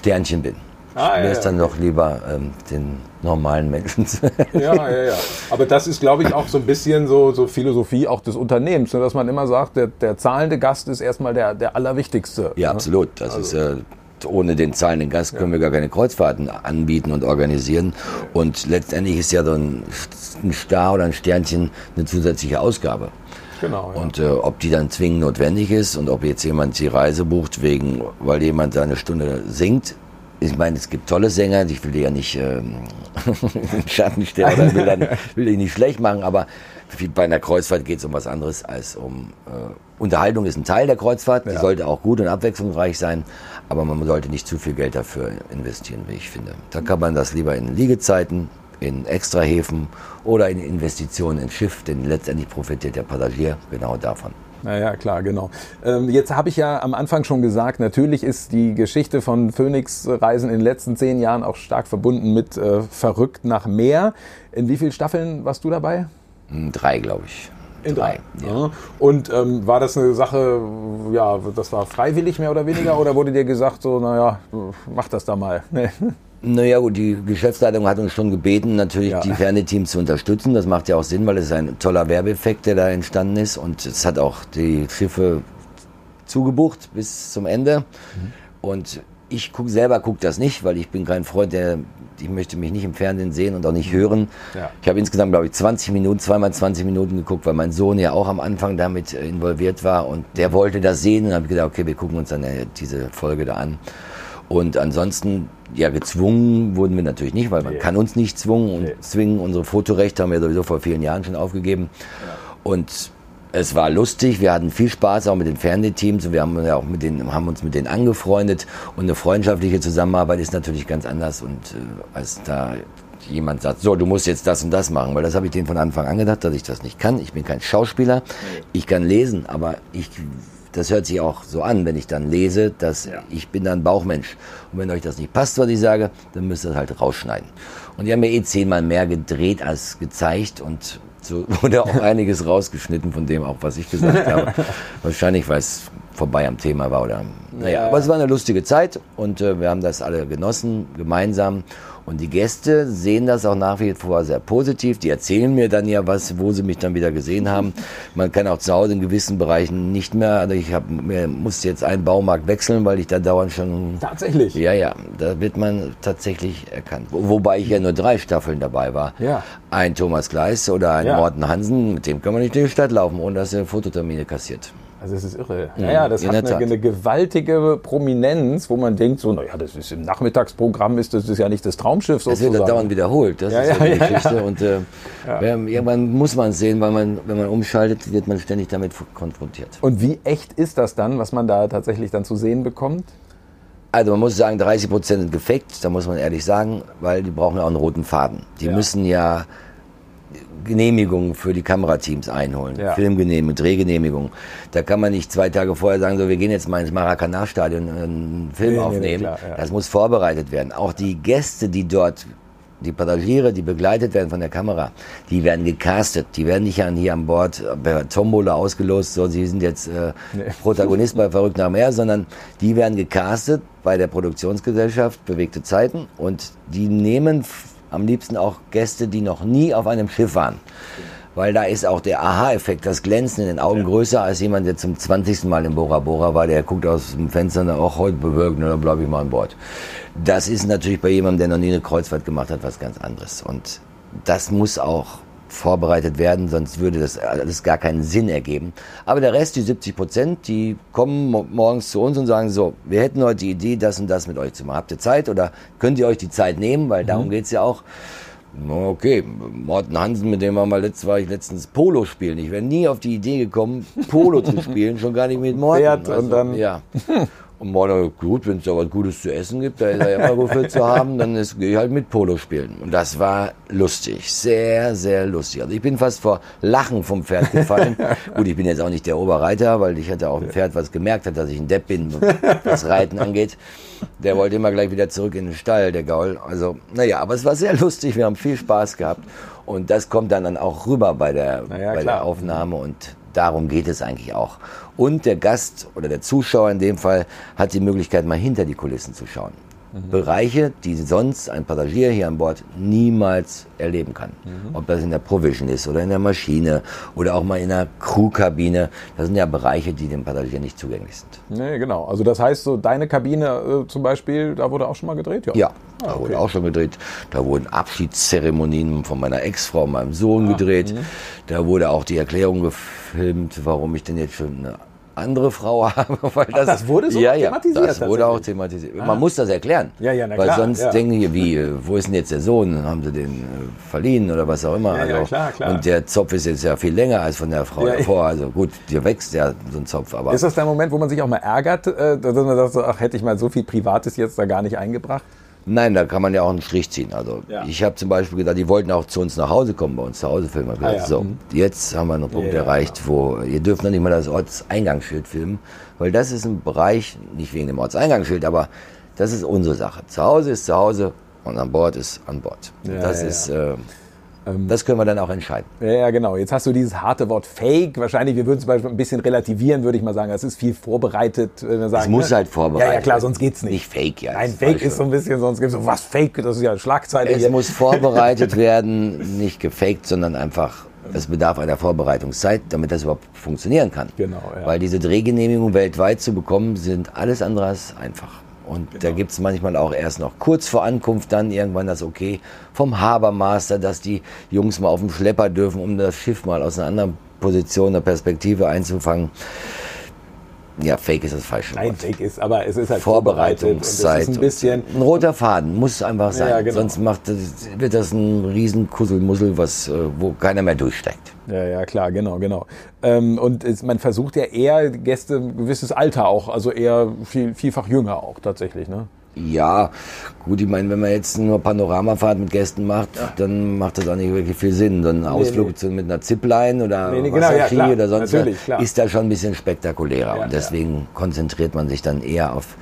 Sternchen bin. Ah, Mir ja, ist dann ja. doch lieber ähm, den normalen Menschen. ja, ja, ja. Aber das ist, glaube ich, auch so ein bisschen so, so Philosophie auch des Unternehmens, ne? dass man immer sagt, der, der zahlende Gast ist erstmal der, der Allerwichtigste. Ja, ne? absolut. Das also. ist äh, ohne den zahlenden Gast können ja. wir gar keine Kreuzfahrten anbieten und organisieren. Und letztendlich ist ja so ein, ein Star oder ein Sternchen eine zusätzliche Ausgabe. Genau, ja. Und äh, ob die dann zwingend notwendig ist und ob jetzt jemand die Reise bucht, wegen, weil jemand da eine Stunde singt, ich meine, es gibt tolle Sänger, ich will die ja nicht ähm, [laughs] in Schatten stellen oder will, dann, [laughs] will die nicht schlecht machen, aber bei einer Kreuzfahrt geht es um was anderes als um äh, Unterhaltung ist ein Teil der Kreuzfahrt, die ja. sollte auch gut und abwechslungsreich sein, aber man sollte nicht zu viel Geld dafür investieren, wie ich finde. Da kann man das lieber in Liegezeiten, in Extrahäfen oder in Investitionen ins Schiff, denn letztendlich profitiert der Passagier genau davon. Naja, klar, genau. Ähm, jetzt habe ich ja am Anfang schon gesagt, natürlich ist die Geschichte von Phoenix-Reisen in den letzten zehn Jahren auch stark verbunden mit äh, Verrückt nach Meer. In wie vielen Staffeln warst du dabei? Hm, drei, glaube ich. In drei. Ja. Und ähm, war das eine Sache, ja, das war freiwillig mehr oder weniger, oder wurde dir gesagt, so, naja, mach das da mal? [laughs] Naja gut, die Geschäftsleitung hat uns schon gebeten, natürlich ja. die Fernteams zu unterstützen. Das macht ja auch Sinn, weil es ein toller Werbeeffekt, der da entstanden ist. Und es hat auch die Schiffe zugebucht bis zum Ende. Mhm. Und ich guck, selber gucke das nicht, weil ich bin kein Freund, der ich möchte mich nicht im Fernsehen sehen und auch nicht hören. Ja. Ich habe insgesamt, glaube ich, 20 Minuten, zweimal 20 Minuten geguckt, weil mein Sohn ja auch am Anfang damit äh, involviert war und der wollte das sehen und habe gedacht, okay, wir gucken uns dann äh, diese Folge da an. Und ansonsten, ja, gezwungen wurden wir natürlich nicht, weil man nee. kann uns nicht zwingen, nee. zwingen. Unsere Fotorechte haben wir sowieso vor vielen Jahren schon aufgegeben. Ja. Und es war lustig, wir hatten viel Spaß auch mit den Fernsehteams und wir haben, ja auch mit denen, haben uns mit denen angefreundet und eine freundschaftliche Zusammenarbeit ist natürlich ganz anders und äh, als da jemand sagt, so, du musst jetzt das und das machen, weil das habe ich denen von Anfang an gedacht, dass ich das nicht kann. Ich bin kein Schauspieler, ich kann lesen, aber ich das hört sich auch so an, wenn ich dann lese, dass ja. ich bin dann Bauchmensch. Und wenn euch das nicht passt, was ich sage, dann müsst ihr das halt rausschneiden. Und die haben mir eh zehnmal mehr gedreht als gezeigt und so [laughs] wurde auch einiges rausgeschnitten von dem auch, was ich gesagt habe. [laughs] Wahrscheinlich, weil es vorbei am Thema war oder, naja, aber es war eine lustige Zeit und äh, wir haben das alle genossen, gemeinsam. Und die Gäste sehen das auch nach wie vor sehr positiv. Die erzählen mir dann ja was, wo sie mich dann wieder gesehen haben. Man kann auch zu Hause in gewissen Bereichen nicht mehr. Also ich hab, mir musste jetzt einen Baumarkt wechseln, weil ich da dauernd schon. Tatsächlich. Ja, ja. Da wird man tatsächlich erkannt. Wobei ich ja nur drei Staffeln dabei war. Ja. Ein Thomas Gleis oder ein ja. Morten Hansen, mit dem kann man nicht in die Stadt laufen, ohne dass er Fototermine kassiert. Also es ist irre. Ja, ja das hat eine, eine, gewaltige Prominenz, wo man denkt, so, naja, das ist im Nachmittagsprogramm ist das ist ja nicht das Traumschiff sozusagen. Das wird dauernd wiederholt, das ja, ist ja, die Geschichte. Und äh, irgendwann muss man es sehen, weil man, wenn man umschaltet, wird man ständig damit konfrontiert. Und wie echt ist das dann, was man da tatsächlich dann zu sehen bekommt? Also man muss sagen, 30 Prozent sind gefaked, da muss man ehrlich sagen, weil die brauchen ja auch einen roten Faden. Die müssen ja Genehmigungen für die Kamerateams einholen. Ja. Filmgenehmigung, Drehgenehmigung. Da kann man nicht zwei Tage vorher sagen, so wir gehen jetzt mal ins Maracanã-Stadion einen Film nee, aufnehmen. Nee, klar, ja. Das muss vorbereitet werden. Auch die Gäste, die dort die Passagiere, die begleitet werden von der Kamera, die werden gecastet. Die werden nicht hier an Bord per Tombola ausgelost, so sie sind jetzt äh, nee. [laughs] Protagonist bei Verrückt nach Meer, sondern die werden gecastet bei der Produktionsgesellschaft Bewegte Zeiten und die nehmen am liebsten auch Gäste, die noch nie auf einem Schiff waren weil da ist auch der Aha-Effekt, das Glänzen in den Augen ja. größer als jemand, der zum 20. Mal in Bora Bora war, der guckt aus dem Fenster und auch heute bewirkt, ne, dann bleibe ich mal an Bord. Das ist natürlich bei jemandem, der noch nie eine Kreuzfahrt gemacht hat, was ganz anderes. Und das muss auch vorbereitet werden, sonst würde das alles gar keinen Sinn ergeben. Aber der Rest, die 70 Prozent, die kommen morgens zu uns und sagen so, wir hätten heute die Idee, das und das mit euch zu machen. Habt ihr Zeit oder könnt ihr euch die Zeit nehmen, weil darum mhm. geht's ja auch. Okay, Morten Hansen, mit dem war, mal letzt, war ich letztens Polo spielen. Ich wäre nie auf die Idee gekommen, Polo zu spielen, schon gar nicht mit Morten. Also, und dann ja. [laughs] Und morgen, gut, wenn es da was Gutes zu essen gibt, da ist er immer gut für zu haben, dann gehe ich halt mit Polo spielen. Und das war lustig, sehr, sehr lustig. Also ich bin fast vor Lachen vom Pferd gefallen. [laughs] gut, ich bin jetzt auch nicht der Oberreiter, weil ich hatte auch ein Pferd, was gemerkt hat, dass ich ein Depp bin, was Reiten angeht. Der wollte immer gleich wieder zurück in den Stall, der Gaul. Also, naja, aber es war sehr lustig, wir haben viel Spaß gehabt. Und das kommt dann, dann auch rüber bei der, ja, bei der Aufnahme und darum geht es eigentlich auch. Und der Gast oder der Zuschauer in dem Fall hat die Möglichkeit, mal hinter die Kulissen zu schauen. Mhm. Bereiche, die sonst ein Passagier hier an Bord niemals erleben kann. Mhm. Ob das in der Provision ist oder in der Maschine oder auch mal in der Crewkabine. Das sind ja Bereiche, die dem Passagier nicht zugänglich sind. Nee, genau. Also das heißt, so deine Kabine äh, zum Beispiel, da wurde auch schon mal gedreht? Ja, ja ah, da okay. wurde auch schon gedreht. Da wurden Abschiedszeremonien von meiner Ex-Frau, meinem Sohn ah, gedreht. Mh. Da wurde auch die Erklärung gefilmt, warum ich denn jetzt schon eine andere Frau [laughs] habe. Weil das, Ach, das wurde so ja, thematisiert? Ja, das wurde auch thematisiert. Ah. Man muss das erklären. Ja, ja, na Weil klar, sonst ja. denken die, wie, wo ist denn jetzt der Sohn? Haben sie den äh, verliehen oder was auch immer? Ja, also, ja, klar, klar. Und der Zopf ist jetzt ja viel länger als von der Frau ja, davor. Also gut, dir wächst ja so ein Zopf. Aber ist das der Moment, wo man sich auch mal ärgert, äh, dass man sagt, ach, hätte ich mal so viel Privates jetzt da gar nicht eingebracht? Nein, da kann man ja auch einen Strich ziehen. Also ja. ich habe zum Beispiel gedacht, die wollten auch zu uns nach Hause kommen, bei uns zu Hause filmen. Ah, ja. So, mhm. jetzt haben wir einen Punkt ja, erreicht, wo ihr dürft noch nicht mal das Ortseingangsschild filmen, weil das ist ein Bereich, nicht wegen dem Ortseingangsschild, aber das ist unsere Sache. Zu Hause ist zu Hause und an Bord ist an Bord. das ist äh, das können wir dann auch entscheiden. Ja, genau. Jetzt hast du dieses harte Wort Fake. Wahrscheinlich, wir würden es ein bisschen relativieren, würde ich mal sagen. Es ist viel vorbereitet. Sagen, es muss ne? halt vorbereitet Ja, ja, klar, sonst geht's nicht. Nicht Fake, ja. Nein, Fake ist so ein bisschen, sonst gibt es so, was Fake, das ist ja Schlagzeile. Es hier. muss vorbereitet werden, nicht gefaked, sondern einfach es bedarf einer Vorbereitungszeit, damit das überhaupt funktionieren kann. Genau, ja. Weil diese Drehgenehmigung weltweit zu bekommen, sind alles andere als einfach. Und genau. da gibt es manchmal auch erst noch kurz vor Ankunft dann irgendwann das Okay vom Habermaster, dass die Jungs mal auf dem Schlepper dürfen, um das Schiff mal aus einer anderen Position, einer Perspektive einzufangen. Ja, Fake ist das falsche Nein, Fake ist, aber es ist halt Vorbereitungszeit. Ist ein, bisschen ein roter Faden muss einfach sein. Ja, genau. Sonst macht, wird das ein riesen Kusselmussel, was, äh, wo keiner mehr durchsteigt. Ja, ja, klar, genau, genau. Ähm, und es, man versucht ja eher Gäste ein gewisses Alter auch, also eher viel, vielfach jünger auch tatsächlich, ne? Ja, gut, ich meine, wenn man jetzt nur Panoramafahrt mit Gästen macht, ja. dann macht das auch nicht wirklich viel Sinn. So ein Ausflug nee, nee. mit einer Zipline oder nee, nee, genau, ja, oder sonst was ist da schon ein bisschen spektakulärer. Ja, und deswegen konzentriert man sich dann eher auf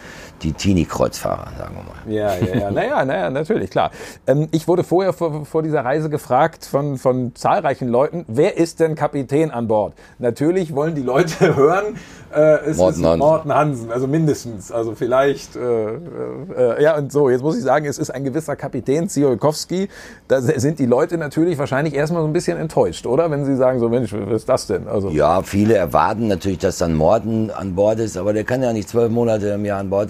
die Teenie-Kreuzfahrer, sagen wir mal. Ja, ja, ja. Naja, naja, natürlich, klar. Ähm, ich wurde vorher vor, vor, dieser Reise gefragt von, von zahlreichen Leuten, wer ist denn Kapitän an Bord? Natürlich wollen die Leute [laughs] hören, äh, es Morten ist Hansen. Morten Hansen, also mindestens. Also vielleicht, äh, äh, ja, und so, jetzt muss ich sagen, es ist ein gewisser Kapitän, Ziolkowski. Da sind die Leute natürlich wahrscheinlich erstmal so ein bisschen enttäuscht, oder? Wenn sie sagen, so, Mensch, was ist das denn? Also, ja, viele erwarten natürlich, dass dann Morten an Bord ist, aber der kann ja nicht zwölf Monate im Jahr an Bord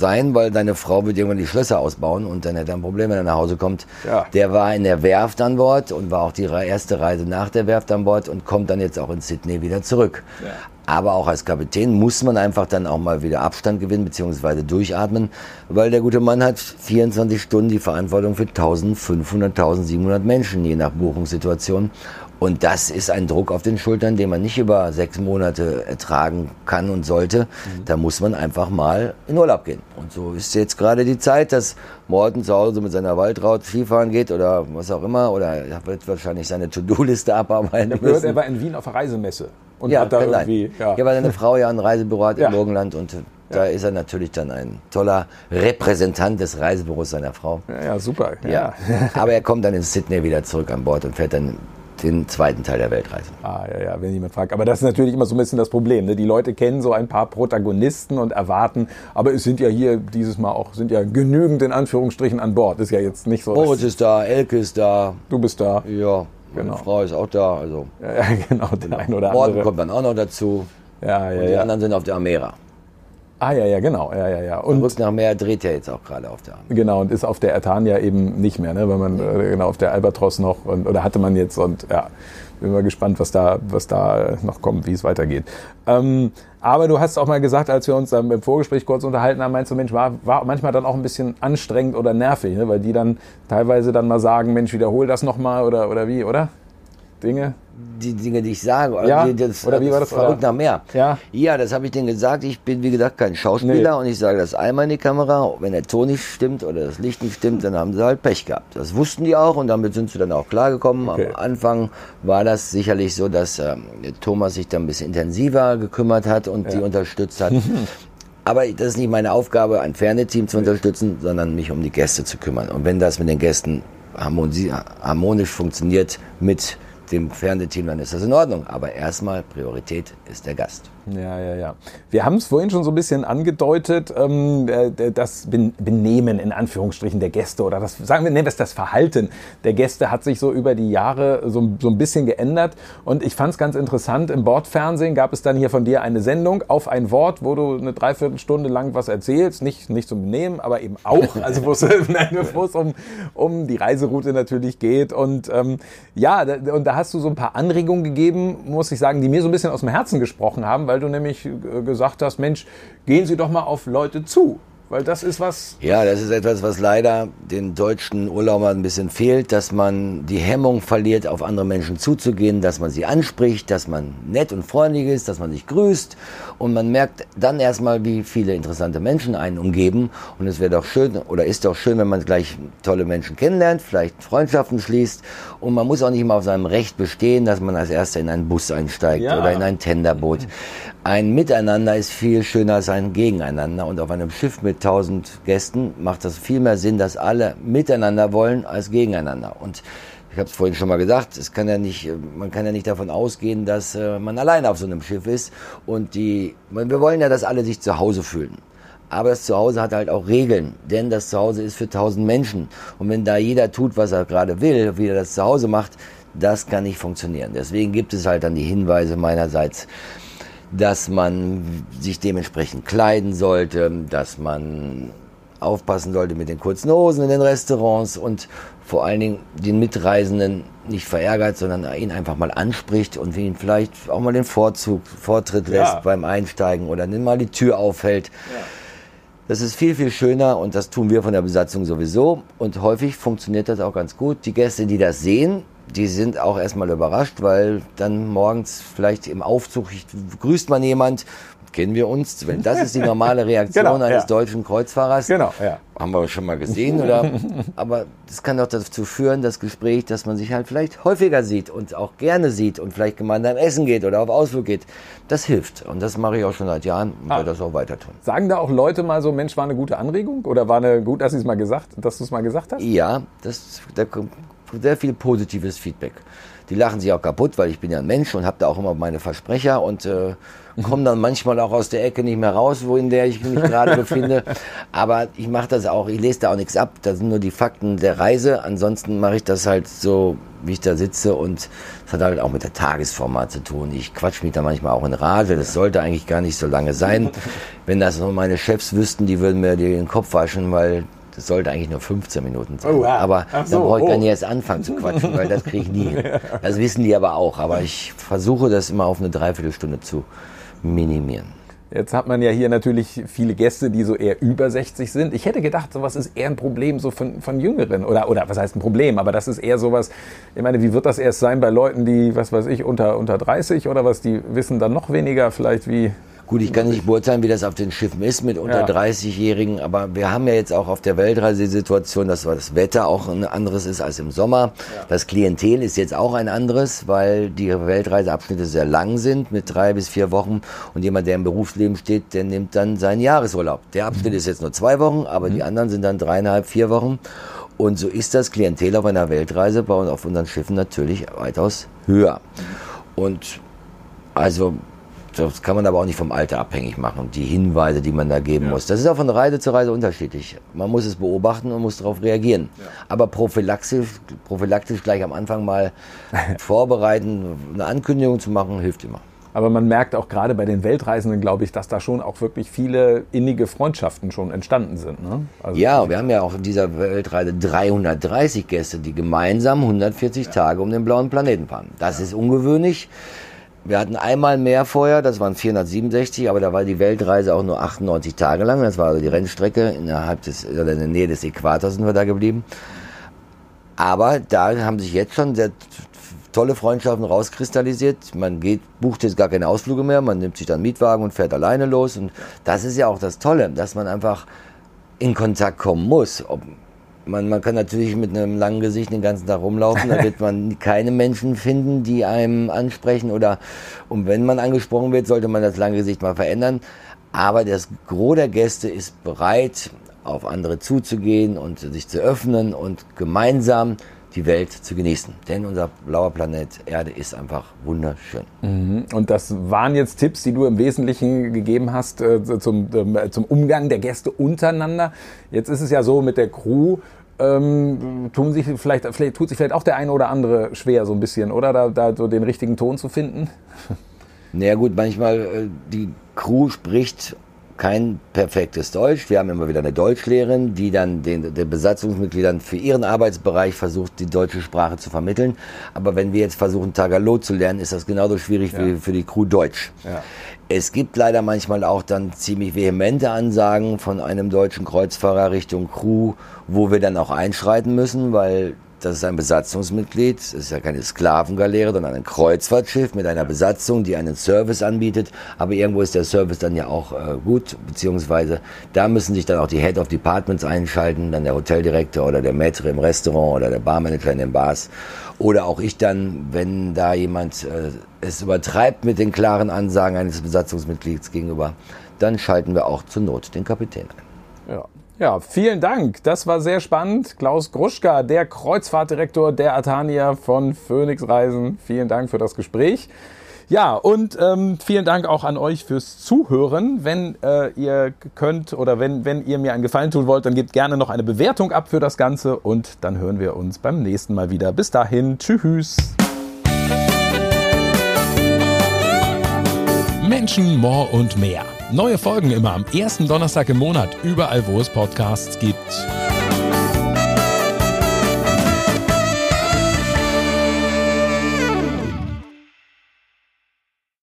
sein, weil deine Frau wird irgendwann die Schlösser ausbauen und dann hätte er ein Problem, wenn er nach Hause kommt. Ja. Der war in der Werft an Bord und war auch die erste Reise nach der Werft an Bord und kommt dann jetzt auch in Sydney wieder zurück. Ja. Aber auch als Kapitän muss man einfach dann auch mal wieder Abstand gewinnen bzw. durchatmen, weil der gute Mann hat 24 Stunden die Verantwortung für 1500, 1700 Menschen, je nach Buchungssituation. Und das ist ein Druck auf den Schultern, den man nicht über sechs Monate ertragen kann und sollte. Mhm. Da muss man einfach mal in Urlaub gehen. Und so ist jetzt gerade die Zeit, dass Morten zu Hause mit seiner Waldraut Skifahren geht oder was auch immer. Oder er wird wahrscheinlich seine To-Do-Liste [laughs] abarbeiten müssen. Gehört, er war in Wien auf der Reisemesse. Und ja, hat da irgendwie, ja. ja, weil seine Frau ja ein Reisebüro hat ja. im Morgenland und Da ist er natürlich dann ein toller Repräsentant des Reisebüros seiner Frau. Ja, ja super. Ja. Aber er kommt dann in Sydney wieder zurück an Bord und fährt dann den zweiten Teil der Weltreise. Ah, ja, ja, wenn jemand fragt. Aber das ist natürlich immer so ein bisschen das Problem. Ne? Die Leute kennen so ein paar Protagonisten und erwarten, aber es sind ja hier dieses Mal auch, sind ja genügend in Anführungsstrichen an Bord. Ist ja jetzt nicht so. Moritz ist da, Elke ist da. Du bist da. Ja, meine Genau. Frau ist auch da. Also Ja, ja [laughs] genau, der ein oder Morten andere. kommt dann auch noch dazu. Ja, ja, Und die ja. anderen sind auf der Amera. Ah, ja, ja, genau. Ja, ja, ja. Und Rück nach Meer dreht er jetzt auch gerade auf der Amera. Genau, und ist auf der Ertania eben nicht mehr, ne? weil man äh, genau auf der Albatros noch und, oder hatte man jetzt und ja, bin mal gespannt, was da, was da noch kommt, wie es weitergeht. Ähm, aber du hast auch mal gesagt, als wir uns dann im Vorgespräch kurz unterhalten haben, meinst du, Mensch, war, war manchmal dann auch ein bisschen anstrengend oder nervig, ne? weil die dann teilweise dann mal sagen, Mensch, wiederhol das nochmal oder, oder wie, oder? Dinge? Die Dinge, die ich sage, also Ja, das, oder wie war das? Verrückt Oder- nach Meer. Ja. Ja, das habe ich denen gesagt. Ich bin, wie gesagt, kein Schauspieler Nee. und ich sage das einmal in die Kamera. Wenn der Ton nicht stimmt oder das Licht nicht stimmt, dann haben sie halt Pech gehabt. Das wussten die auch und damit sind sie dann auch klargekommen. Okay. Am Anfang war das sicherlich so, dass ähm, Thomas sich dann ein bisschen intensiver gekümmert hat und die unterstützt hat. [laughs] Aber das ist nicht meine Aufgabe, ein Fernsehteam zu unterstützen, sondern mich um die Gäste zu kümmern. Und wenn das mit den Gästen harmoni- harmonisch funktioniert mit dem Fernsehteam, dann ist das in Ordnung. Aber erstmal Priorität ist der Gast. Ja, ja, ja. Wir haben es vorhin schon so ein bisschen angedeutet, ähm, äh, das Ben- Benehmen in Anführungsstrichen der Gäste oder das, sagen wir, nennen wir es das Verhalten der Gäste hat sich so über die Jahre so, so ein bisschen geändert. Und ich fand es ganz interessant, im Bordfernsehen gab es dann hier von dir eine Sendung auf ein Wort, wo du eine Dreiviertelstunde lang was erzählst, nicht, nicht zum Benehmen, aber eben auch, [laughs] also wo es, [laughs] nein, wo es um, um die Reiseroute natürlich geht. Und ähm, ja, da, und da hast du so ein paar Anregungen gegeben, muss ich sagen, die mir so ein bisschen aus dem Herzen gesprochen haben, weil du nämlich äh, gesagt hast, Mensch, gehen Sie doch mal auf Leute zu. Weil das ist was, Ja, das ist etwas, was leider den deutschen Urlaubern ein bisschen fehlt, dass man die Hemmung verliert, auf andere Menschen zuzugehen, dass man sie anspricht, dass man nett und freundlich ist, dass man sich grüßt und man merkt dann erstmal, wie viele interessante Menschen einen umgeben und es wäre doch schön oder ist doch schön, wenn man gleich tolle Menschen kennenlernt, vielleicht Freundschaften schließt und man muss auch nicht mal auf seinem Recht bestehen, dass man als Erster in einen Bus einsteigt Ja. oder in ein Tenderboot. Ein Miteinander ist viel schöner als ein Gegeneinander und auf einem Schiff mit 1000 Gästen macht das viel mehr Sinn, dass alle miteinander wollen als gegeneinander. Und ich habe es vorhin schon mal gesagt, es kann ja nicht, man kann ja nicht davon ausgehen, dass äh, man alleine auf so einem Schiff ist und die, wir wollen ja, dass alle sich zu Hause fühlen. Aber das Zuhause hat halt auch Regeln, denn das Zuhause ist für 1000 Menschen. Und wenn da jeder tut, was er gerade will, wie er das Zuhause macht, das kann nicht funktionieren. Deswegen gibt es halt dann die Hinweise meinerseits, dass man sich dementsprechend kleiden sollte, dass man aufpassen sollte mit den kurzen Hosen in den Restaurants und vor allen Dingen den Mitreisenden nicht verärgert, sondern ihn einfach mal anspricht und ihn vielleicht auch mal den Vorzug, Vortritt lässt Ja. beim Einsteigen oder dann mal die Tür aufhält. Das ist viel, viel schöner und das tun wir von der Besatzung sowieso. Und häufig funktioniert das auch ganz gut. Die Gäste, die das sehen, die sind auch erstmal überrascht, weil dann morgens vielleicht im Aufzug grüßt man jemand, kennen wir uns. Wenn das ist die normale [laughs] Reaktion Genau, eines ja. deutschen Kreuzfahrers, genau, ja. haben wir schon mal gesehen, oder? [laughs] Aber das kann doch dazu führen, das Gespräch, dass man sich halt vielleicht häufiger sieht und auch gerne sieht und vielleicht gemeinsam essen geht oder auf Ausflug geht. Das hilft. Und das mache ich auch schon seit Jahren und Ah. werde das auch weiter tun. Sagen da auch Leute mal so, Mensch, war eine gute Anregung? Oder war eine gut, dass, ich's mal gesagt, dass du es mal gesagt hast? Ja, das, da kommt sehr viel positives Feedback. Die lachen sich auch kaputt, weil ich bin ja ein Mensch und habe da auch immer meine Versprecher und äh, komme dann manchmal auch aus der Ecke nicht mehr raus, wo in der ich mich [laughs] gerade befinde. Aber ich mache das auch, ich lese da auch nichts ab. Das sind nur die Fakten der Reise. Ansonsten mache ich das halt so, wie ich da sitze und das hat halt auch mit der Tagesformat zu tun. Ich quatsch mich da manchmal auch in Rage. Das sollte eigentlich gar nicht so lange sein. [laughs] Wenn das nur meine Chefs wüssten, die würden mir den Kopf waschen, weil das sollte eigentlich nur 15 Minuten sein. Oh, ja. Aber so, dann brauche ich gar oh. nicht erst anfangen zu quatschen, weil das kriege ich nie hin. [laughs] Das wissen die aber auch. Aber ich versuche das immer auf eine Dreiviertelstunde zu minimieren. Jetzt hat man ja hier natürlich viele Gäste, die so eher über 60 sind. Ich hätte gedacht, sowas ist eher ein Problem so von, von Jüngeren. Oder, oder was heißt ein Problem? Aber das ist eher sowas, ich meine, wie wird das erst sein bei Leuten, die, was weiß ich, unter, unter 30 oder was, die wissen dann noch weniger vielleicht wie... Gut, ich kann nicht beurteilen, wie das auf den Schiffen ist mit unter ja. 30-Jährigen, aber wir haben ja jetzt auch auf der Weltreise die Situation, dass das Wetter auch ein anderes ist als im Sommer. Ja. Das Klientel ist jetzt auch ein anderes, weil die Weltreiseabschnitte sehr lang sind mit drei bis vier Wochen und jemand, der im Berufsleben steht, der nimmt dann seinen Jahresurlaub. Der Abschnitt mhm. ist jetzt nur zwei Wochen, aber mhm. die anderen sind dann dreieinhalb, vier Wochen. Und so ist das Klientel auf einer Weltreise bei uns auf unseren Schiffen natürlich weitaus höher. Und also das kann man aber auch nicht vom Alter abhängig machen, die Hinweise, die man da geben ja. muss. Das ist auch von Reise zu Reise unterschiedlich. Man muss es beobachten und muss darauf reagieren. Ja. Aber prophylaktisch, prophylaktisch gleich am Anfang mal [laughs] vorbereiten, eine Ankündigung zu machen, hilft immer. Aber man merkt auch gerade bei den Weltreisenden, glaube ich, dass da schon auch wirklich viele innige Freundschaften schon entstanden sind. Ne? Also ja, wir haben ja auch in dieser Weltreise 330 Gäste, die gemeinsam 140 ja. Tage um den blauen Planeten fahren. Das ist ungewöhnlich. Wir hatten einmal mehr vorher, das waren 467, aber da war die Weltreise auch nur 98 Tage lang. Das war also die Rennstrecke innerhalb des, oder in der Nähe des Äquators sind wir da geblieben. Aber da haben sich jetzt schon sehr tolle Freundschaften rauskristallisiert. Man geht, bucht jetzt gar keine Ausflüge mehr, man nimmt sich dann Mietwagen und fährt alleine los. Und das ist ja auch das Tolle, dass man einfach in Kontakt kommen muss. Ob, man, man kann natürlich mit einem langen Gesicht den ganzen Tag rumlaufen, da wird man [laughs] keine Menschen finden, die einem ansprechen oder und wenn man angesprochen wird, sollte man das lange Gesicht mal verändern. Aber das Gros der Gäste ist bereit, auf andere zuzugehen und sich zu öffnen und gemeinsam die Welt zu genießen. Denn unser blauer Planet Erde ist einfach wunderschön. Mhm. Und das waren jetzt Tipps, die du im Wesentlichen gegeben hast äh, zum, äh, zum Umgang der Gäste untereinander. Jetzt ist es ja so mit der Crew, ähm, tun sich vielleicht, vielleicht, tut sich vielleicht auch der eine oder andere schwer so ein bisschen, oder? Da, da so den richtigen Ton zu finden? [laughs] Naja gut, manchmal äh, die Crew spricht kein perfektes Deutsch. Wir haben immer wieder eine Deutschlehrerin, die dann den, den Besatzungsmitgliedern für ihren Arbeitsbereich versucht, die deutsche Sprache zu vermitteln. Aber wenn wir jetzt versuchen, Tagalog zu lernen, ist das genauso schwierig ja. wie für die Crew Deutsch. Ja. Es gibt leider manchmal auch dann ziemlich vehemente Ansagen von einem deutschen Kreuzfahrer Richtung Crew, wo wir dann auch einschreiten müssen, weil das ist ein Besatzungsmitglied. Es ist ja keine Sklavengaleere, sondern ein Kreuzfahrtschiff mit einer Besatzung, die einen Service anbietet. Aber irgendwo ist der Service dann ja auch äh, gut, beziehungsweise da müssen sich dann auch die Head of Departments einschalten, dann der Hoteldirektor oder der Maitre im Restaurant oder der Barmanager in den Bars. Oder auch ich dann, wenn da jemand äh, es übertreibt mit den klaren Ansagen eines Besatzungsmitglieds gegenüber, dann schalten wir auch zur Not den Kapitän ein. Ja. Ja, vielen Dank. Das war sehr spannend. Klaus Gruschka, der Kreuzfahrtdirektor der Atania von Phoenix Reisen. Vielen Dank für das Gespräch. Ja, und ähm, vielen Dank auch an euch fürs Zuhören. Wenn äh, ihr könnt oder wenn, wenn ihr mir einen Gefallen tun wollt, dann gebt gerne noch eine Bewertung ab für das Ganze und dann hören wir uns beim nächsten Mal wieder. Bis dahin, tschüss. Menschen, More und mehr. Neue Folgen immer am ersten Donnerstag im Monat, überall wo es Podcasts gibt.